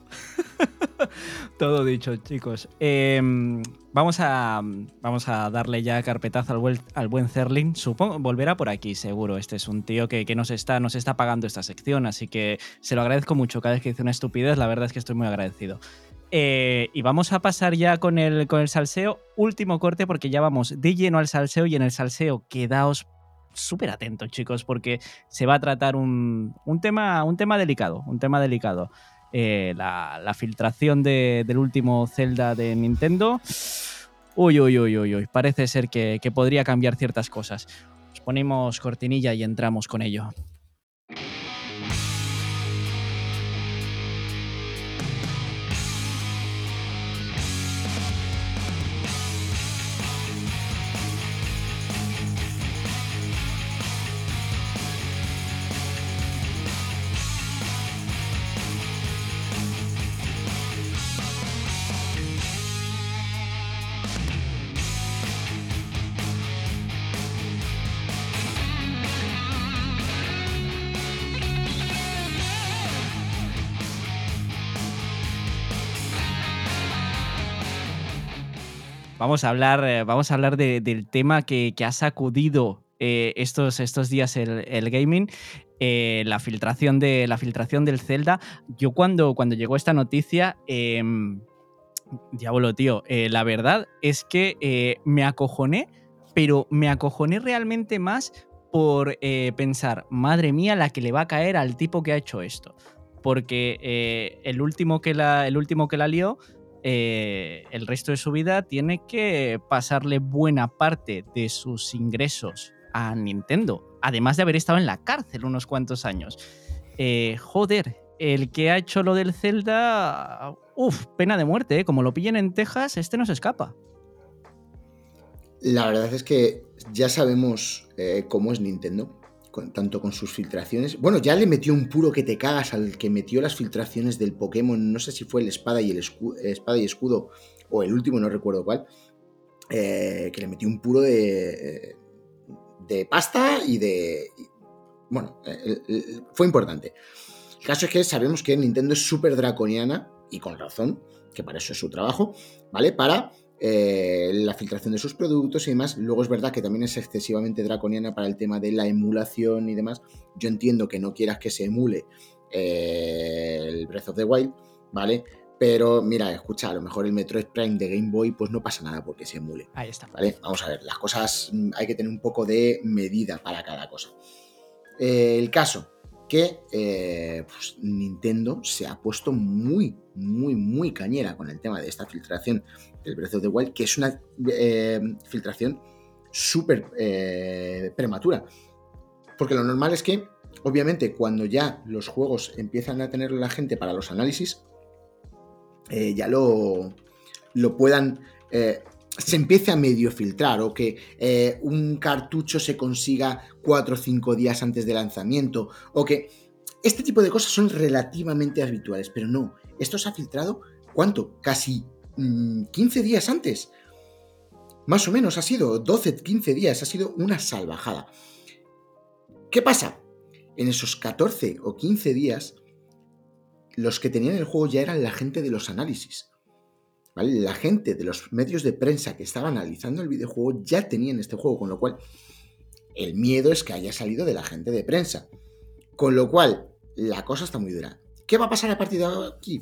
Todo dicho, chicos. Em, vamos, a, vamos a darle ya carpetazo al buen, al buen Zerlin. Supongo volverá por aquí, seguro. Este es un tío que, nos, está, nos está pagando esta sección, así que se lo agradezco mucho. Cada vez que dice una estupidez, la verdad es que estoy muy agradecido. Eh, y vamos a pasar ya con el, con el salseo. Último corte, porque ya vamos de lleno al salseo. Y en el salseo, quedaos súper atentos, chicos, porque se va a tratar un, un, tema, un tema delicado. Un tema delicado. Eh, la, filtración del último Zelda de Nintendo. Uy, uy, uy, uy, uy. Parece ser que, que podría cambiar ciertas cosas. Nos ponemos cortinilla y entramos con ello. Vamos a hablar, eh, vamos a hablar del tema que, ha sacudido eh, estos, estos días el, gaming. Eh, la, filtración de, la filtración del Zelda. Yo cuando, cuando llegó esta noticia, em, diablo, tío, la verdad es que me acojoné, pero me acojoné realmente más por pensar, madre mía, la que le va a caer al tipo que ha hecho esto. Porque el, último que la, el último que la lió eh, el resto de su vida tiene que pasarle buena parte de sus ingresos a Nintendo, además de haber estado en la cárcel unos cuantos años. Eh, joder, el que ha hecho lo del Zelda, uff, pena de muerte, ¿eh? como lo pillen en Texas, este no se escapa. La verdad es que ya sabemos cómo es Nintendo tanto con sus filtraciones. Bueno, ya le metió un puro que te cagas al que metió las filtraciones del Pokémon. No sé si fue el espada y el escudo, espada y escudo o el último, no recuerdo cuál. Eh, que le metió un puro de, de pasta y de. bueno, fue importante. El caso es que sabemos que Nintendo es súper draconiana, y con razón, que para eso es su trabajo, ¿vale? Para eh, la filtración de sus productos y demás. Luego es verdad que también es excesivamente draconiana para el tema de la emulación y demás. Yo entiendo que no quieras que se emule eh, el Breath of the Wild, ¿vale? Pero mira, escucha, a lo mejor el Metroid Prime de Game Boy, pues no pasa nada porque se emule. Ahí está. ¿Vale? Vamos a ver, las cosas mm, hay que tener un poco de medida para cada cosa. Eh, el caso, que pues, Nintendo se ha puesto muy, muy, muy cañera con el tema de esta filtración el Breath of the Wild, que es una eh, filtración súper eh, prematura. Porque lo normal es que, obviamente, cuando ya los juegos empiezan a tener la gente para los análisis, eh, ya lo, lo puedan se empiece a medio filtrar o que un cartucho se consiga cuatro o cinco días antes del lanzamiento o que este tipo de cosas son relativamente habituales, pero no, esto se ha filtrado ¿cuánto? Casi 15 mm, días antes. Más o menos ha sido 12, 15 días, ha sido una salvajada. ¿Qué pasa? En esos 14 o 15 días, los que tenían el juego ya eran la gente de los análisis. La gente de los medios de prensa que estaban analizando el videojuego ya tenían este juego, con lo cual el miedo es que haya salido de la gente de prensa. Con lo cual, la cosa está muy dura. ¿Qué va a pasar a partir de aquí?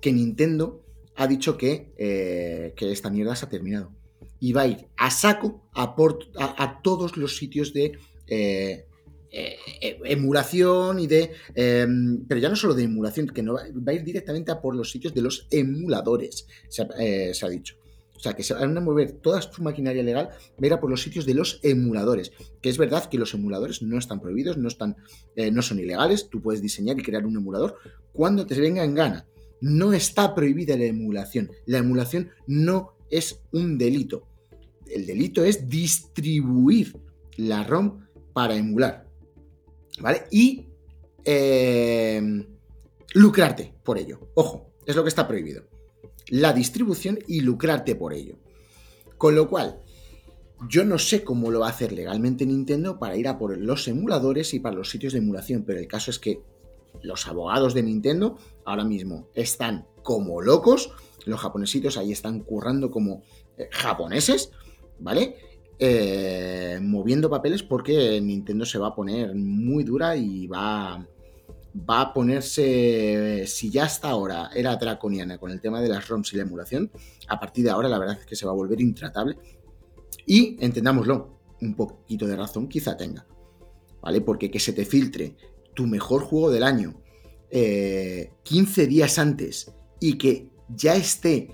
Que Nintendo ha dicho que, eh, que esta mierda se ha terminado. Y va a ir a saco a, todos los sitios de eh, eh, emulación y de... Em, pero ya no solo de emulación, que no va, a ir directamente a por los sitios de los emuladores, se, ha dicho. O sea, que se van a mover toda su maquinaria legal, va a ir a por los sitios de los emuladores. Que es verdad que los emuladores no están prohibidos, no, están, no son ilegales. Tú puedes diseñar y crear un emulador cuando te venga en gana. No está prohibida la emulación. La emulación no es un delito. El delito es distribuir la ROM para emular. ¿Vale? Y eh, lucrarte por ello. Ojo, es lo que está prohibido. La distribución y lucrarte por ello. Con lo cual, yo no sé cómo lo va a hacer legalmente Nintendo para ir a por los emuladores y para los sitios de emulación, pero el caso es que los abogados de Nintendo ahora mismo están como locos. Los japonesitos ahí están currando como eh, japoneses, ¿vale? Eh, moviendo papeles porque Nintendo se va a poner muy dura y va, va a ponerse, si ya hasta ahora era draconiana con el tema de las ROMs y la emulación, a partir de ahora la verdad es que se va a volver intratable. Y entendámoslo, un poquito de razón quizá tenga, ¿vale? Porque que se te filtre tu mejor juego del año 15 eh, días antes y que ya esté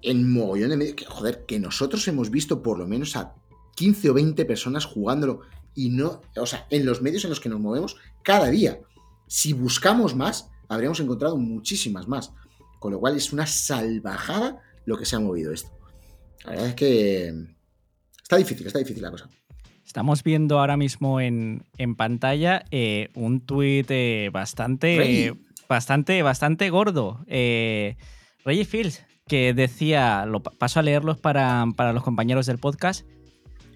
en mogollón de medios, que joder, que nosotros hemos visto por lo menos a 15 o 20 personas jugándolo y no, o sea, en los medios en los que nos movemos cada día. Si buscamos más, habríamos encontrado muchísimas más. Con lo cual es una salvajada lo que se ha movido esto. La verdad es que está difícil, está difícil la cosa. Estamos viendo ahora mismo en, pantalla eh, un tuit eh, bastante, bastante, bastante gordo. Eh, Reggie Fields, que decía, lo paso a leerlos para, los compañeros del podcast,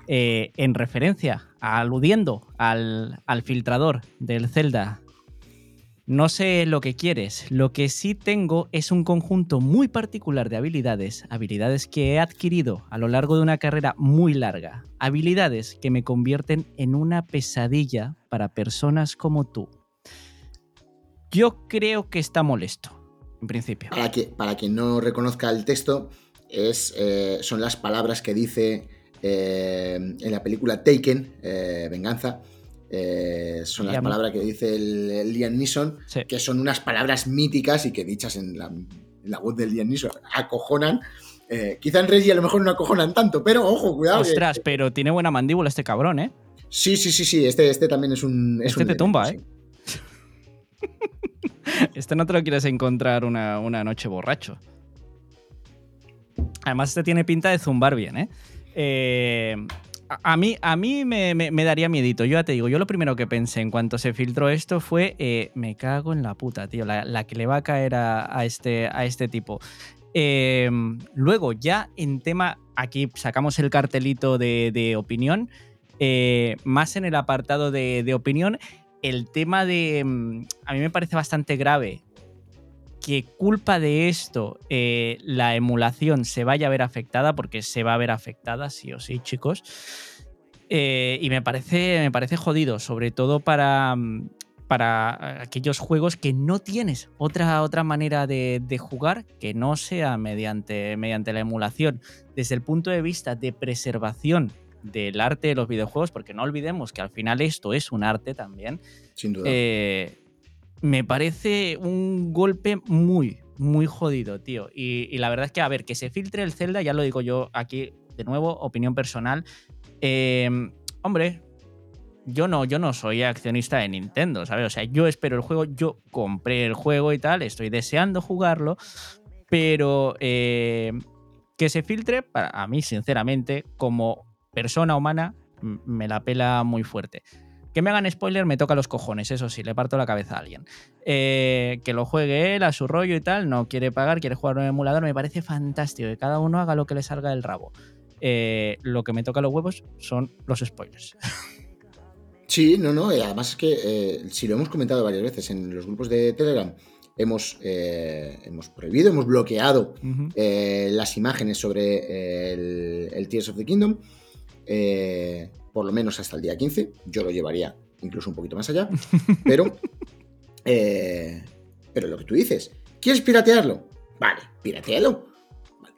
en referencia, aludiendo al, al filtrador del Zelda no sé lo que quieres, lo que sí tengo es un conjunto muy particular de habilidades, habilidades que he adquirido a lo largo de una carrera muy larga, habilidades que me convierten en una pesadilla para personas como tú. Yo creo que está molesto, en principio. Para, que, quien no reconozca el texto, eh, son las palabras que dice eh, en la película Taken, eh, Venganza, eh, son las palabras que dice el, Liam Neeson, que son unas palabras míticas y que dichas en la, voz del Liam Neeson acojonan. Eh, quizá en Reggie a lo mejor no acojonan tanto, pero ojo, cuidado. Ostras, pero tiene buena mandíbula este cabrón, ¿eh? Sí, sí, sí, sí. Este, este también es un. este te tumba, ¿eh? este no te lo quieres encontrar una, una noche borracho. Además, este tiene pinta de zumbar bien, ¿eh? Eh, a mí, a mí me, daría miedito. Yo ya te digo, yo lo primero que pensé en cuanto se filtró esto fue, eh, me cago en la puta, tío, la, que le va a caer a, este, a este tipo. Em, luego, ya en tema, aquí sacamos el cartelito de, opinión, eh, más en el apartado de, de opinión, el tema de, mm, a mí me parece bastante grave que culpa de esto eh, la emulación se vaya a ver afectada, porque se va a ver afectada, sí o sí, chicos. Eh, y me parece, me parece jodido, sobre todo para, mm, para aquellos juegos que no tienes otra, otra manera de, jugar que no sea mediante, mediante la emulación. Desde el punto de vista de preservación del arte de los videojuegos, porque no olvidemos que al final esto es un arte también. Sin duda. Eh, me parece un golpe muy, muy jodido, tío. Y, la verdad es que, a ver, que se filtre el Zelda, ya lo digo yo aquí, de nuevo, opinión personal. Em, hombre, yo no, yo no soy accionista de Nintendo, ¿sabes? O sea, yo espero el juego, yo compré el juego y tal, estoy deseando jugarlo, pero em, que se filtre, para a mí, sinceramente, como persona humana, me la pela muy fuerte. Que me hagan spoiler me toca los cojones, eso sí, le parto la cabeza a alguien. Eh, que lo juegue él a su rollo y tal, no quiere pagar, quiere jugar un emulador, me parece fantástico, que cada uno haga lo que le salga del rabo. Eh, lo que me toca los huevos son los spoilers. Sí, no, no, además es que eh, si lo hemos comentado varias veces en los grupos de Telegram, hemos, eh, hemos prohibido, hemos bloqueado eh, las imágenes sobre el, el, Tears of the Kingdom, por lo menos hasta el día 15. Yo lo llevaría incluso un poquito más allá, pero, pero lo que tú dices, ¿quieres piratearlo? Vale, piratealo.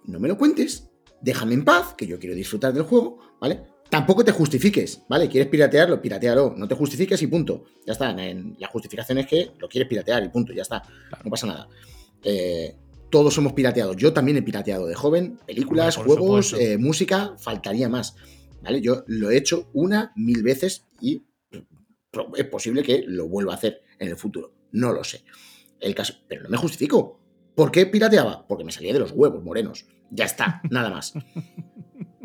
No me lo cuentes, déjame en paz, que yo quiero disfrutar del juego, ¿vale? Tampoco te justifiques, ¿vale? ¿Quieres piratearlo? Piratealo. No te justifiques y punto. Ya está. la justificación es que lo quieres piratear y punto. Ya está. No pasa nada. Eh, todos hemos pirateado. Yo también he pirateado de joven. Películas, juegos, eh, música. Faltaría más. ¿Vale? Yo lo he hecho una, mil veces y es posible que lo vuelva a hacer en el futuro. No lo sé. El caso, pero no me justifico. ¿Por qué pirateaba? Porque me salía de los huevos morenos. Ya está, nada más.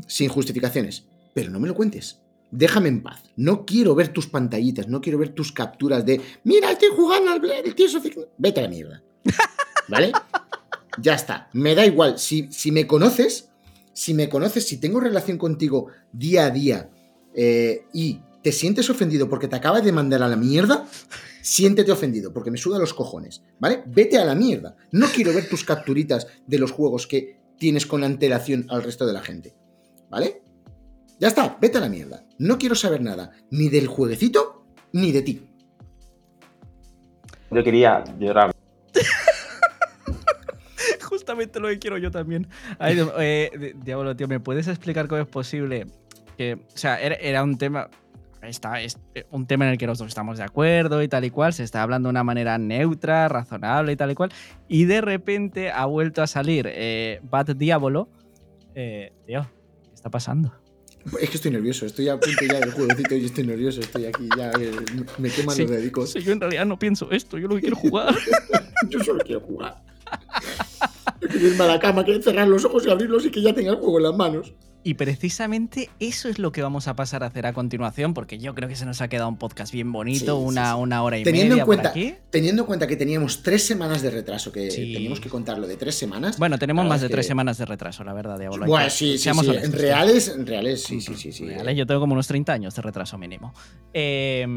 Sin justificaciones pero no me lo cuentes. Déjame en paz. No quiero ver tus pantallitas, no quiero ver tus capturas de mira, estoy jugando al el tío Vete a la mierda. ¿Vale? ya está. Me da igual. Si, si, me conoces, si me conoces, si tengo relación contigo día a día eh, y te sientes ofendido porque te acabas de mandar a la mierda, siéntete ofendido porque me suda los cojones. ¿Vale? Vete a la mierda. No quiero ver tus capturitas de los juegos que tienes con antelación al resto de la gente. ¿Vale? Ya está, vete a la mierda. No quiero saber nada, ni del jueguecito, ni de ti. Yo quería llorar. Justamente lo que quiero yo también. Eh, diablo, tío, ¿me puedes explicar cómo es posible que, o sea, era, un tema, está, es eh, un tema en el que nosotros estamos de acuerdo y tal y cual, se está hablando de una manera neutra, razonable y tal y cual, y de repente ha vuelto a salir eh, Bad Diablo. Eh, tío, ¿qué está pasando? Es que estoy nervioso, estoy a punto ya del jueguecito y estoy nervioso, estoy aquí ya, eh, me queman los dedicos. yo en realidad no pienso esto, yo lo que quiero jugar. yo solo quiero jugar. Yo quiero irme a la cama, quiero cerrar los ojos y abrirlos y que ya tenga el juego en las manos. Y precisamente eso es lo que vamos a pasar a hacer a continuación, porque yo creo que se nos ha quedado un podcast bien bonito, una, una, hora y teniendo media. En cuenta, Teniendo en cuenta que teníamos tres semanas de retraso, que teníamos que contarlo de tres semanas. Bueno, tenemos más de tres semanas de retraso, la verdad, Diablo. Bueno, sí, sí, sí. En reales, en reales, sí, sí, sí. sí. Reales, yo tengo como unos 30 años de retraso mínimo. Eh.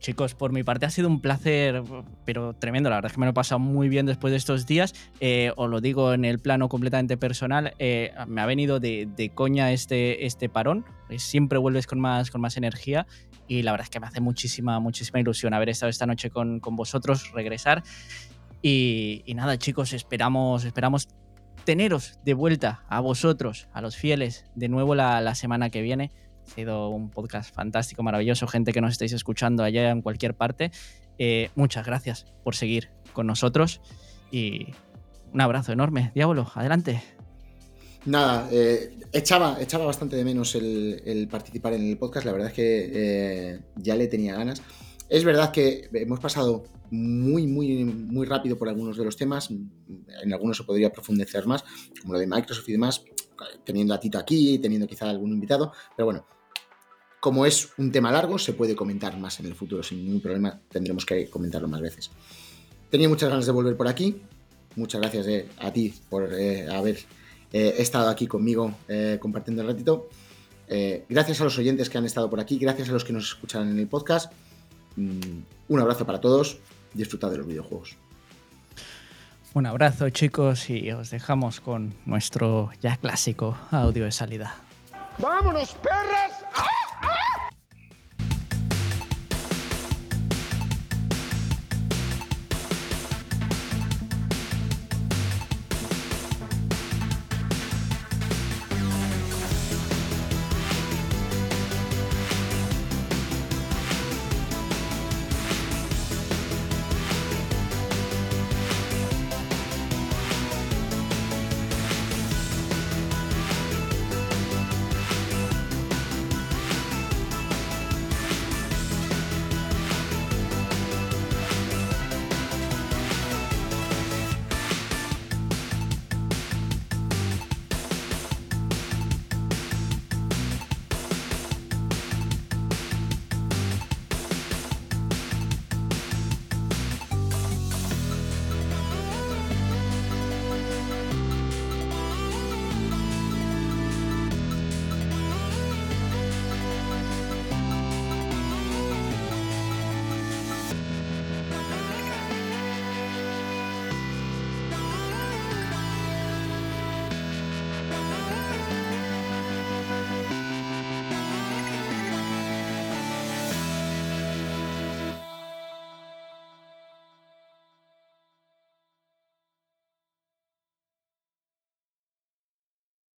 Chicos, por mi parte ha sido un placer, pero tremendo. La verdad es que me lo he pasado muy bien después de estos días. Eh, os lo digo en el plano completamente personal. Eh, me ha venido de, coña este, este parón. Siempre vuelves con más, con más energía. Y la verdad es que me hace muchísima, muchísima ilusión haber estado esta noche con, vosotros, regresar. Y, nada, chicos, esperamos, esperamos teneros de vuelta a vosotros, a los fieles, de nuevo la, la semana que viene ha sido un podcast fantástico, maravilloso, gente que nos estáis escuchando allá en cualquier parte. Eh, muchas gracias por seguir con nosotros y un abrazo enorme. Diablo, adelante. Nada, eh, echaba, echaba bastante de menos el, participar en el podcast, la verdad es que eh, ya le tenía ganas. Es verdad que hemos pasado muy, muy, muy rápido por algunos de los temas, en algunos se podría profundizar más, como lo de Microsoft y demás, teniendo a Tito aquí, teniendo quizá algún invitado, pero bueno, como es un tema largo, se puede comentar más en el futuro sin ningún problema. Tendremos que comentarlo más veces. Tenía muchas ganas de volver por aquí. Muchas gracias eh, a ti por haber eh, estado aquí conmigo compartiendo el ratito. gracias a los oyentes que han estado por aquí. Gracias a los que nos escuchan en el podcast. Mm, un abrazo para todos. Disfrutad de los videojuegos. Un abrazo chicos y os dejamos con nuestro ya clásico audio de salida. ¡Vámonos, perras! ¡Ah!